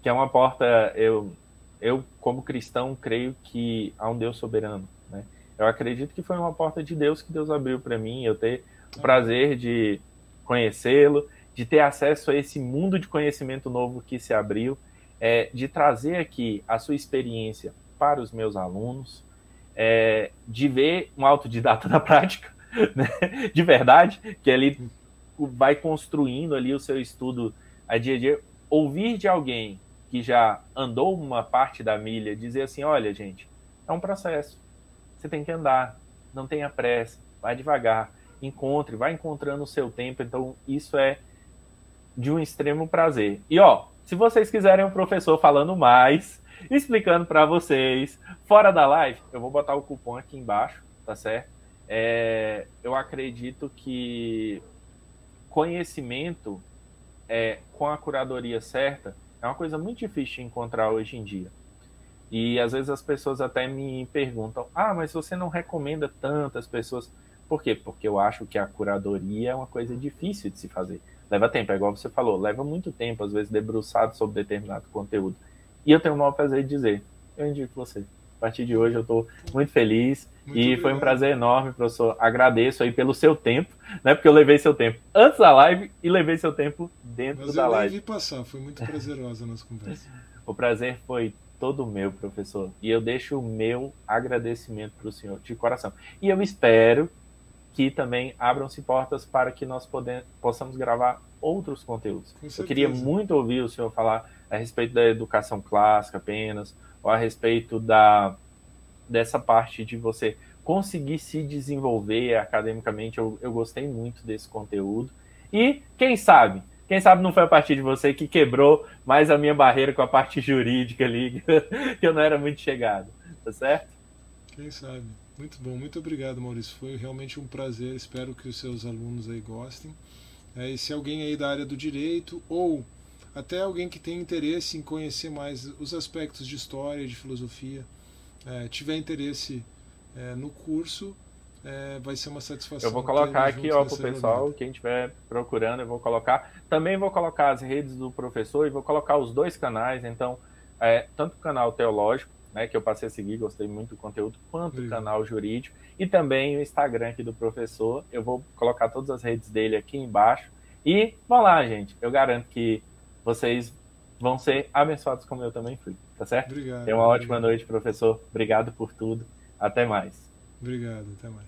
Que é uma porta... Eu, eu, como cristão, creio que há um Deus soberano. Né? Eu acredito que foi uma porta de Deus que Deus abriu para mim, eu ter o prazer de conhecê-lo, de ter acesso a esse mundo de conhecimento novo que se abriu, é, de trazer aqui a sua experiência para os meus alunos, é, de ver um autodidata na prática, né? de verdade, que ele vai construindo ali o seu estudo a dia a dia, ouvir de alguém que já andou uma parte da milha dizer assim: olha, gente, é um processo. Você tem que andar, não tenha pressa, vai devagar, encontre, vai encontrando o seu tempo. Então, isso é de um extremo prazer. E ó, se vocês quiserem um professor falando mais, explicando para vocês, fora da live, eu vou botar o cupom aqui embaixo, tá certo? É, eu acredito que conhecimento é, com a curadoria certa é uma coisa muito difícil de encontrar hoje em dia. E às vezes as pessoas até me perguntam: ah, mas você não recomenda tantas pessoas. Por quê? Porque eu acho que a curadoria é uma coisa difícil de se fazer. Leva tempo, é igual você falou, leva muito tempo, às vezes, debruçado sobre determinado conteúdo. E eu tenho o maior prazer de dizer: eu indico você. A partir de hoje eu estou muito feliz muito e obrigado. foi um prazer enorme, professor. Agradeço aí pelo seu tempo, né? Porque eu levei seu tempo antes da live e levei seu tempo dentro Mas da eu live. vi passar, foi muito prazerosa a nossa conversa. o prazer foi todo meu, professor. E eu deixo o meu agradecimento para o senhor de coração. E eu espero que também abram-se portas para que nós podemos, possamos gravar outros conteúdos. Eu queria muito ouvir o senhor falar a respeito da educação clássica apenas, a respeito da, dessa parte de você conseguir se desenvolver academicamente. Eu, eu gostei muito desse conteúdo. E quem sabe, quem sabe não foi a partir de você que quebrou mais a minha barreira com a parte jurídica ali, que eu não era muito chegado, tá certo? Quem sabe. Muito bom, muito obrigado, Maurício. Foi realmente um prazer. Espero que os seus alunos aí gostem. É, e se alguém aí da área do direito ou até alguém que tem interesse em conhecer mais os aspectos de história de filosofia, é, tiver interesse é, no curso, é, vai ser uma satisfação. Eu vou colocar aqui ó, para o pessoal, quem estiver procurando, eu vou colocar. Também vou colocar as redes do professor e vou colocar os dois canais. Então, é, tanto o canal teológico, né, que eu passei a seguir, gostei muito do conteúdo, quanto o canal jurídico e também o Instagram aqui do professor. Eu vou colocar todas as redes dele aqui embaixo. E vão lá, gente. Eu garanto que vocês vão ser abençoados como eu também fui, tá certo? Obrigado. Tenha uma ótima noite, professor. Obrigado por tudo. Até mais. Obrigado, até mais.